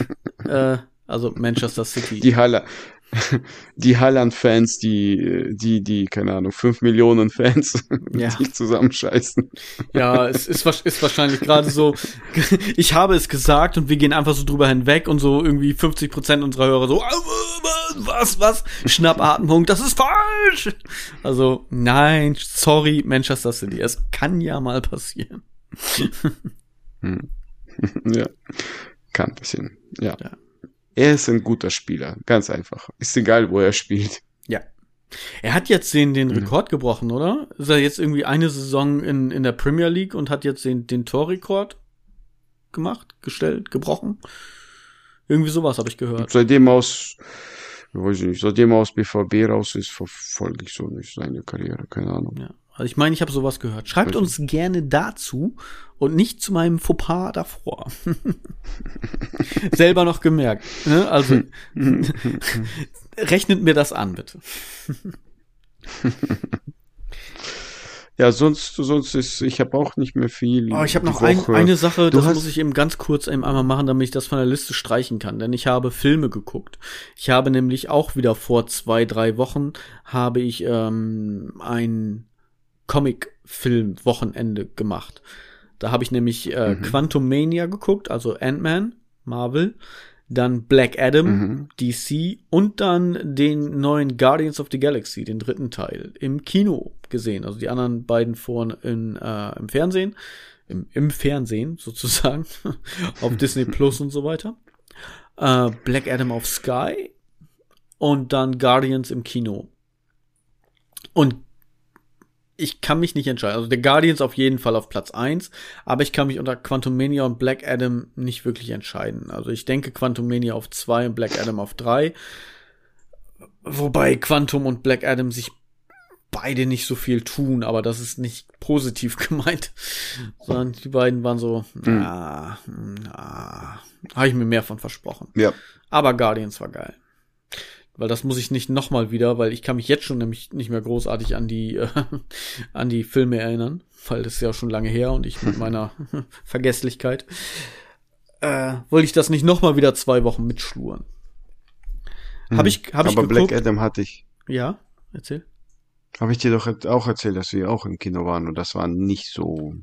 A: äh, also Manchester City.
B: Die Haller, die Haaland-Fans, die, die, die, keine Ahnung, fünf Millionen Fans,
A: Ja.
B: die zusammenscheißen.
A: Ja, es ist, ist wahrscheinlich gerade so, ich habe es gesagt und wir gehen einfach so drüber hinweg und so irgendwie 50 Prozent unserer Hörer so, "Ah, was, was, Schnappatmung, das ist falsch. Also, nein, sorry, Manchester City, es kann ja mal passieren.
B: ja. Kann passieren. Ja.
A: Ja.
B: Er ist ein guter Spieler. Ganz einfach. Ist egal, wo er spielt.
A: Ja. Er hat jetzt den, den
B: Mhm.
A: Rekord gebrochen, oder? Ist er jetzt irgendwie eine Saison in, in der Premier League und hat jetzt den, den Torrekord gemacht, gestellt, gebrochen? Irgendwie sowas habe ich gehört.
B: Seitdem aus, weiß ich nicht, seitdem aus BVB raus ist, verfolge ich so nicht seine Karriere. Keine Ahnung.
A: Ja. Also ich meine, ich habe sowas gehört. Schreibt uns gerne dazu und nicht zu meinem Fauxpas davor. Selber noch gemerkt. Ne? Also rechnet mir das an, bitte.
B: Ja, sonst, sonst ist, ich habe auch nicht mehr viel.
A: Oh, ich habe noch ein, eine Sache,
B: Du
A: das
B: hast-
A: muss ich eben ganz kurz eben einmal machen, damit ich das von der Liste streichen kann. Denn ich habe Filme geguckt. Ich habe nämlich auch wieder vor zwei, drei Wochen habe ich ähm, ein Comic-Film-Wochenende gemacht. Da habe ich nämlich äh,
B: Mhm.
A: Quantum Mania geguckt, also Ant-Man, Marvel, dann Black Adam,
B: Mhm.
A: DC und dann den neuen Guardians of the Galaxy, den dritten Teil, im Kino gesehen. Also die anderen beiden vorhin in, äh, im Fernsehen, im, im Fernsehen sozusagen, auf Disney Plus und so weiter. Äh, Black Adam auf Sky und dann Guardians im Kino. Und ich kann mich nicht entscheiden. Also der Guardians auf jeden Fall auf Platz eins, aber ich kann mich unter Quantum Mania und Black Adam nicht wirklich entscheiden. Also ich denke Quantum Mania auf zwei und Black Adam auf drei. Wobei Quantum und Black Adam sich beide nicht so viel tun, aber das ist nicht positiv gemeint, sondern die beiden waren so, na, na, habe ich mir mehr von versprochen.
B: Ja.
A: Aber Guardians war geil. Weil das muss ich nicht nochmal wieder, weil ich kann mich jetzt schon nämlich nicht mehr großartig an die, äh, an die Filme erinnern, weil das ist ja schon lange her und ich mit meiner Vergesslichkeit, äh, wollte ich das nicht nochmal wieder zwei Wochen mitschluren. Ich, habe ich
B: Hm. Aber
A: geguckt.
B: Black Adam hatte ich.
A: ja, erzähl.
B: Habe ich dir doch auch erzählt, dass wir auch im Kino waren und das war nicht so.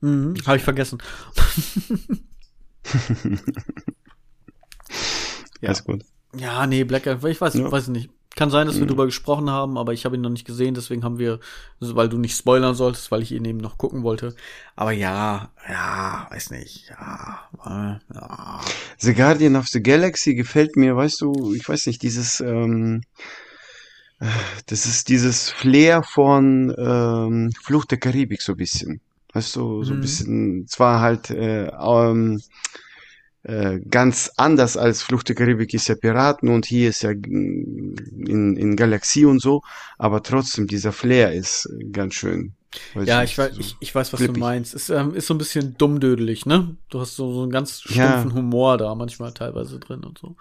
A: Mhm, habe ich vergessen. Ja.
B: Alles gut.
A: Ja, nee, Black Adam, ich weiß,
B: Ja.
A: weiß nicht. Kann sein, dass wir
B: Mhm.
A: drüber gesprochen haben, aber ich habe ihn noch nicht gesehen, deswegen haben wir, weil du nicht spoilern solltest, weil ich ihn eben noch gucken wollte. Aber ja, ja, weiß nicht, ja, ja.
B: The Guardian of the Galaxy gefällt mir, weißt du, ich weiß nicht, dieses, ähm, äh, das ist dieses Flair von ähm, Flucht der Karibik so ein bisschen. Weißt du, so ein
A: Mhm.
B: bisschen, zwar halt äh, ähm, äh, ganz anders als Flucht der Karibik ist ja Piraten und hier ist ja mm, in, in Galaxie und so, aber trotzdem dieser Flair ist ganz schön.
A: Ja, ich weiß,
B: so
A: ich, ich weiß, was du
B: flippig.
A: meinst. Ist, ähm, ist so ein bisschen dummdödelig, ne? Du hast so, so einen ganz
B: Ja.
A: stumpfen Humor da manchmal teilweise drin und so.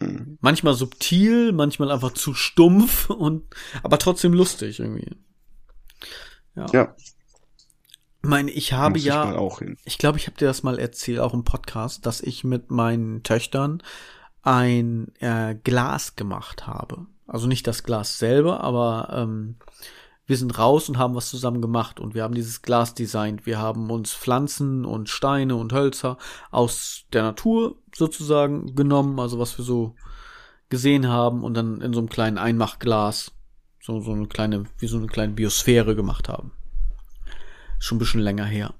B: Mhm.
A: Manchmal subtil, manchmal einfach zu stumpf und, aber trotzdem lustig irgendwie. Ja.
B: Ja,
A: meine, ich habe
B: muss ich
A: ja,
B: hin.
A: Ich glaube, ich habe dir das mal erzählt, auch im Podcast, dass ich mit meinen Töchtern ein äh, Glas gemacht habe. Also nicht das Glas selber, aber ähm, wir sind raus und haben was zusammen gemacht und wir haben dieses Glas designt. Wir haben uns Pflanzen und Steine und Hölzer aus der Natur sozusagen genommen, also was wir so gesehen haben und dann in so einem kleinen Einmachglas so, so eine kleine, wie so eine kleine Biosphäre gemacht haben. Schon ein bisschen länger her.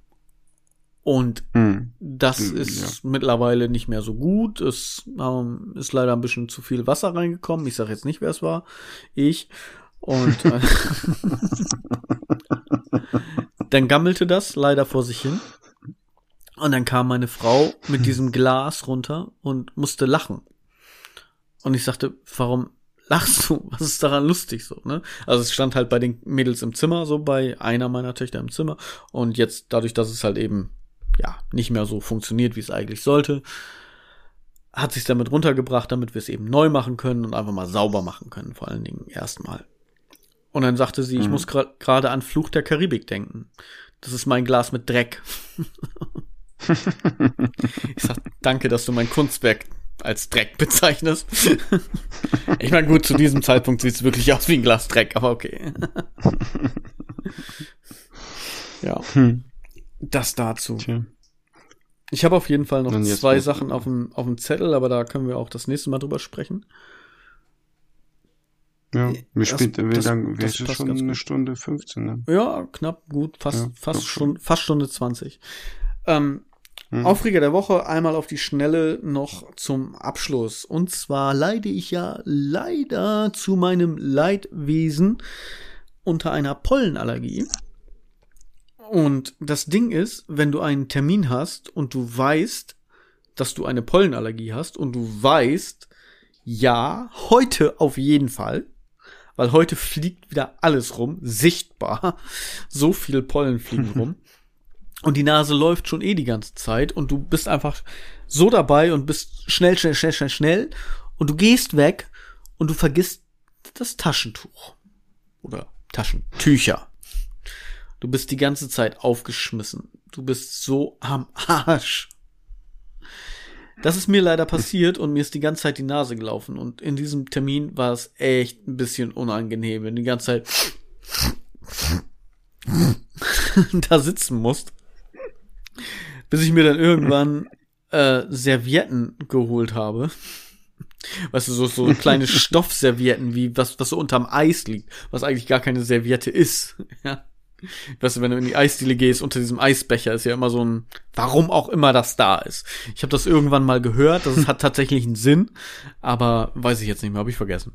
A: Und
B: Hm.
A: das
B: Mm,
A: ist mittlerweile nicht mehr so gut. Es ähm, ist leider ein bisschen zu viel Wasser reingekommen. Ich sage jetzt nicht, wer es war. Ich. Und äh, dann gammelte das leider vor sich hin. Und dann kam meine Frau mit diesem Glas runter und musste lachen. Und ich sagte, warum lachst du? Was ist daran lustig so, ne? Also es stand halt bei den Mädels im Zimmer, so bei einer meiner Töchter im Zimmer. Und jetzt dadurch, dass es halt eben, ja, nicht mehr so funktioniert, wie es eigentlich sollte, hat sich damit runtergebracht, damit wir es eben neu machen können und einfach mal sauber machen können, vor allen Dingen erstmal. Und dann sagte sie, ich
B: Mhm.
A: muss gra- gerade an Fluch der Karibik denken. Das ist mein Glas mit Dreck. ich sag, danke, dass du mein Kunstwerk als Dreck bezeichnest. ich meine, gut, zu diesem Zeitpunkt sieht es wirklich aus wie ein Glas Dreck, aber okay. ja,
B: Hm.
A: das dazu. Ich habe auf jeden Fall noch zwei Sachen auf dem, auf dem Zettel, aber da können wir auch das nächste Mal drüber sprechen.
B: Ja, wie
A: Das-
B: spät, wie
A: das-
B: lang,
A: das
B: das ist
A: passt
B: schon eine. Stunde 15, ne?
A: Ja, knapp, gut, fast,
B: Ja,
A: fast,
B: schon.
A: Fast Stunde 20. Ähm,
B: Hm.
A: Aufreger der Woche einmal auf die Schnelle noch zum Abschluss. Und zwar leide ich ja leider zu meinem Leidwesen unter einer Pollenallergie. Und das Ding ist, wenn du einen Termin hast und du weißt, dass du eine Pollenallergie hast und du weißt, ja, heute auf jeden Fall, weil heute fliegt wieder alles rum, sichtbar. So viel Pollen fliegen rum. Und die Nase läuft schon eh die ganze Zeit und du bist einfach so dabei und bist schnell, schnell, schnell, schnell, schnell und du gehst weg und du vergisst das Taschentuch oder Taschentücher. Du bist die ganze Zeit aufgeschmissen. Du bist so am Arsch. Das ist mir leider passiert und mir ist die ganze Zeit die Nase gelaufen. Und in diesem Termin war es echt ein bisschen unangenehm, wenn du die ganze Zeit da sitzen musst. Bis ich mir dann irgendwann äh, Servietten geholt habe. Weißt du, so, so kleine Stoffservietten, wie was, was so unterm Eis liegt, was eigentlich gar keine Serviette ist. Ja. Weißt du, wenn du in die Eisdiele gehst, unter diesem Eisbecher ist ja immer so ein, warum auch immer das da ist. Ich habe das irgendwann mal gehört, das hat tatsächlich einen Sinn, aber weiß ich jetzt nicht mehr, habe ich vergessen.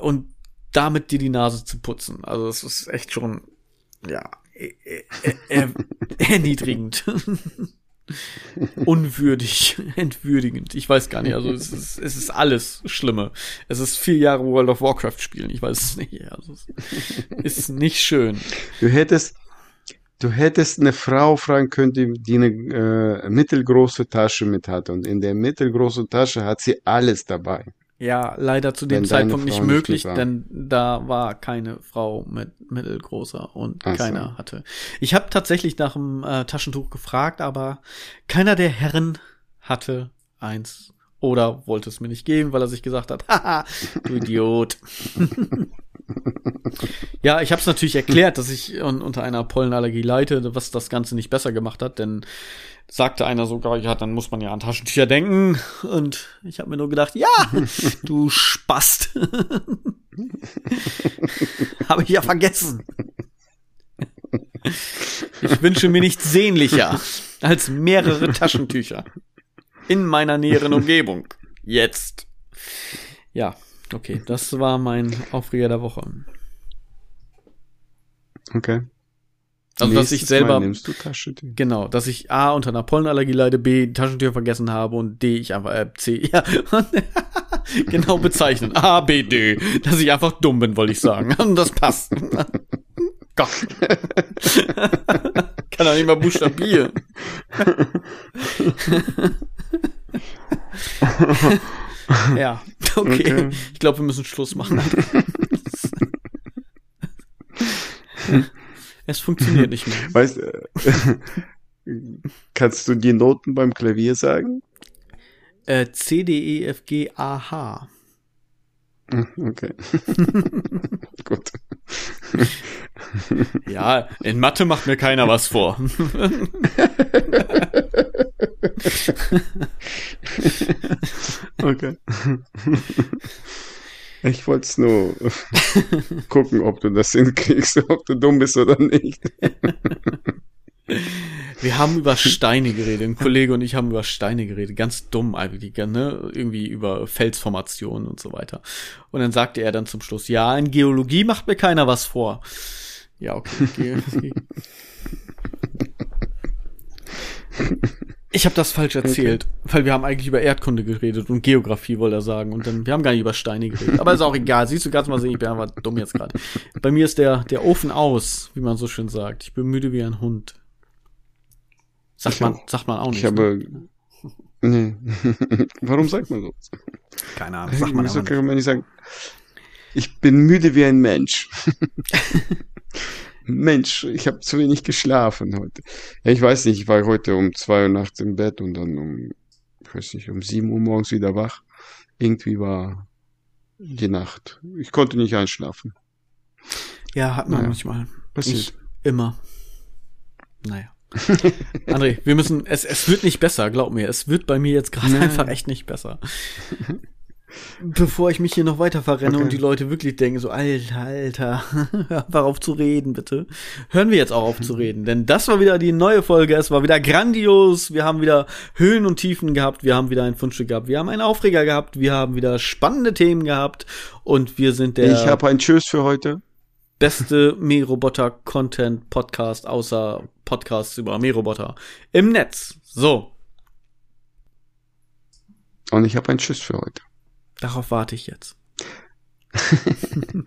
A: Und damit dir die Nase zu putzen, also es ist echt schon, ja, äh, äh, äh, erniedrigend. Unwürdig, entwürdigend. Ich weiß gar nicht. Also es ist, es ist alles Schlimme. Es ist vier Jahre World of Warcraft spielen. Ich weiß es nicht. Also es ist nicht schön.
B: Du hättest, du hättest eine Frau fragen können, die, die eine äh, mittelgroße Tasche mit hat. Und in der mittelgroßen Tasche hat sie alles dabei.
A: Ja, leider zu dem Zeitpunkt nicht
B: nicht
A: möglich,
B: war.
A: denn da war keine Frau mit mittelgroßer und
B: Ach so.
A: keiner hatte. Ich habe tatsächlich nach dem äh, Taschentuch gefragt, aber keiner der Herren hatte eins oder wollte es mir nicht geben, weil er sich gesagt hat, haha, du Idiot. ja, ich habe es natürlich erklärt, dass ich un unter einer Pollenallergie leide, was das Ganze nicht besser gemacht hat, denn sagte einer sogar, ja, dann muss man ja an Taschentücher denken. Und ich habe mir nur gedacht, ja, du Spast. habe ich ja vergessen. Ich wünsche mir nichts sehnlicher als mehrere Taschentücher in meiner näheren Umgebung. Jetzt. Ja, okay, das war mein Aufreger der Woche.
B: Okay.
A: Also, dass ich selber,
B: Mal nimmst du Taschentücher.
A: genau, dass ich A, unter einer Pollenallergie leide, B, Taschentücher vergessen habe und D, ich einfach, äh, C, ja, genau bezeichnen. A, B, D. Dass ich einfach dumm bin, wollte ich sagen. Und das passt. Gott. Kann doch nicht mal buchstabieren. ja, okay.
B: Okay.
A: Ich glaube, wir müssen Schluss machen. es funktioniert nicht mehr.
B: Weißt äh, kannst du die Noten beim Klavier sagen?
A: Äh, C, D, E, F, G, A, H.
B: Hm, Okay. Gut.
A: Ja, in Mathe macht mir keiner was vor.
B: Okay. Ich wollte es nur gucken, ob du das hinkriegst, ob du dumm bist oder nicht.
A: Wir haben über Steine geredet. Ein Kollege und ich haben über Steine geredet. Ganz dumm eigentlich, ne? Irgendwie über Felsformationen und so weiter. Und dann sagte er dann zum Schluss, ja, in Geologie macht mir keiner was vor. Ja, okay. Ich habe das falsch erzählt, weil wir haben eigentlich über Erdkunde geredet und Geografie wollte er sagen und dann wir haben gar nicht über Steine geredet. Aber ist auch egal. Siehst du, kannst mal sehen, ich bin einfach dumm jetzt gerade. Bei mir ist der der Ofen aus, wie man so schön sagt. Ich bin müde wie ein Hund. Sagt
B: Ich
A: man,
B: auch.
A: sagt man auch nicht.
B: Ich habe. Nee. Warum sagt man so?
A: ne? Keine Ahnung, sagt man aber
B: kann man nicht sagen, ich bin müde wie ein Mensch. Mensch, ich habe zu wenig geschlafen heute. Ja, ich weiß nicht, ich war heute um zwei Uhr nachts im Bett und dann um, ich weiß nicht, um sieben Uhr morgens wieder wach. Irgendwie war die Nacht. Ich konnte nicht einschlafen.
A: Ja, hat man
B: Naja,
A: manchmal.
B: passiert.
A: Ich immer. Naja. André, wir müssen, es, es wird nicht besser, glaub mir. Es wird bei mir jetzt gerade einfach echt nicht besser. Bevor ich mich hier noch weiter verrenne
B: Okay.
A: und die Leute wirklich denken, so, Alter, Alter, hör einfach auf zu reden, bitte. Hören wir jetzt auch auf zu reden, denn das war wieder die neue Folge. Es war wieder grandios. Wir haben wieder Höhen und Tiefen gehabt. Wir haben wieder ein Fundstück gehabt. Wir haben einen Aufreger gehabt. Wir haben wieder spannende Themen gehabt. Und wir sind der
B: ich habe ein Tschüss für heute.
A: beste Mähroboter-Content-Podcast außer Podcasts über Mähroboter im Netz. So,
B: Und ich habe ein Tschüss für heute.
A: Darauf warte ich jetzt.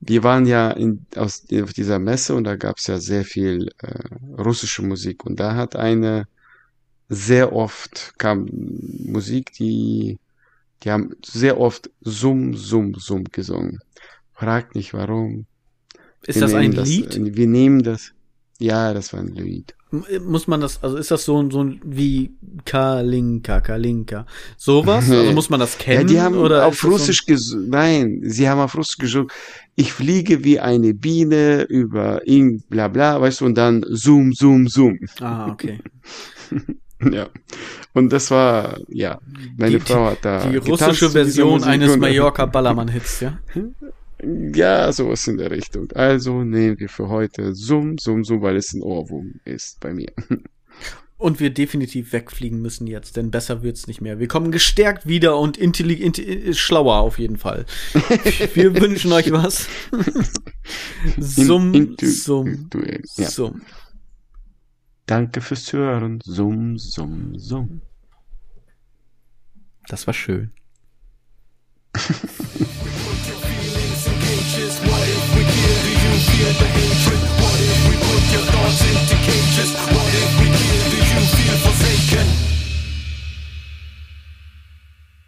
B: Wir waren ja in, aus, auf dieser Messe und da gab es ja sehr viel äh, russische Musik und da hat eine sehr oft kam Musik, die die haben sehr oft Summ, Summ, Summ gesungen. Fragt nicht warum.
A: Ist
B: Wir
A: das ein
B: nehmen
A: Lied?
B: wir nehmen das. Ja, das war ein Lied.
A: M- Muss man das, also ist das so, ein- so ein wie Kalinka, Kalinka, sowas? Also muss man das
B: Ja,
A: kennen?
B: die haben
A: oder
B: auf
A: das so
B: Russisch gesungen. Nein, sie haben auf Russisch gesungen. Ich fliege wie eine Biene über ihn, bla bla, weißt du, und dann Zoom, Zoom, Zoom.
A: Ah, okay.
B: Ja. Und das war, ja, meine
A: Die-
B: Frau hat da
A: Die russische Version eines
B: und-
A: Mallorca Ballermann-Hits, ja?
B: Ja, sowas in der Richtung. Also nehmen wir für heute Zoom, Zoom, Zoom, weil es ein Ohrwurm ist bei mir.
A: Und wir definitiv wegfliegen müssen jetzt, denn besser wird's nicht mehr. Wir kommen gestärkt wieder und intelligent, intelli- schlauer auf jeden Fall. Wir wünschen euch was. Summ,
B: In-
A: summ.
B: Ja.
A: summ.
B: Danke fürs Zuhören. Zoom, Zoom, Zoom.
A: Das war schön.
C: fear the hatred? What if we put your thoughts into cages? What if we kill? Do you feel forsaken?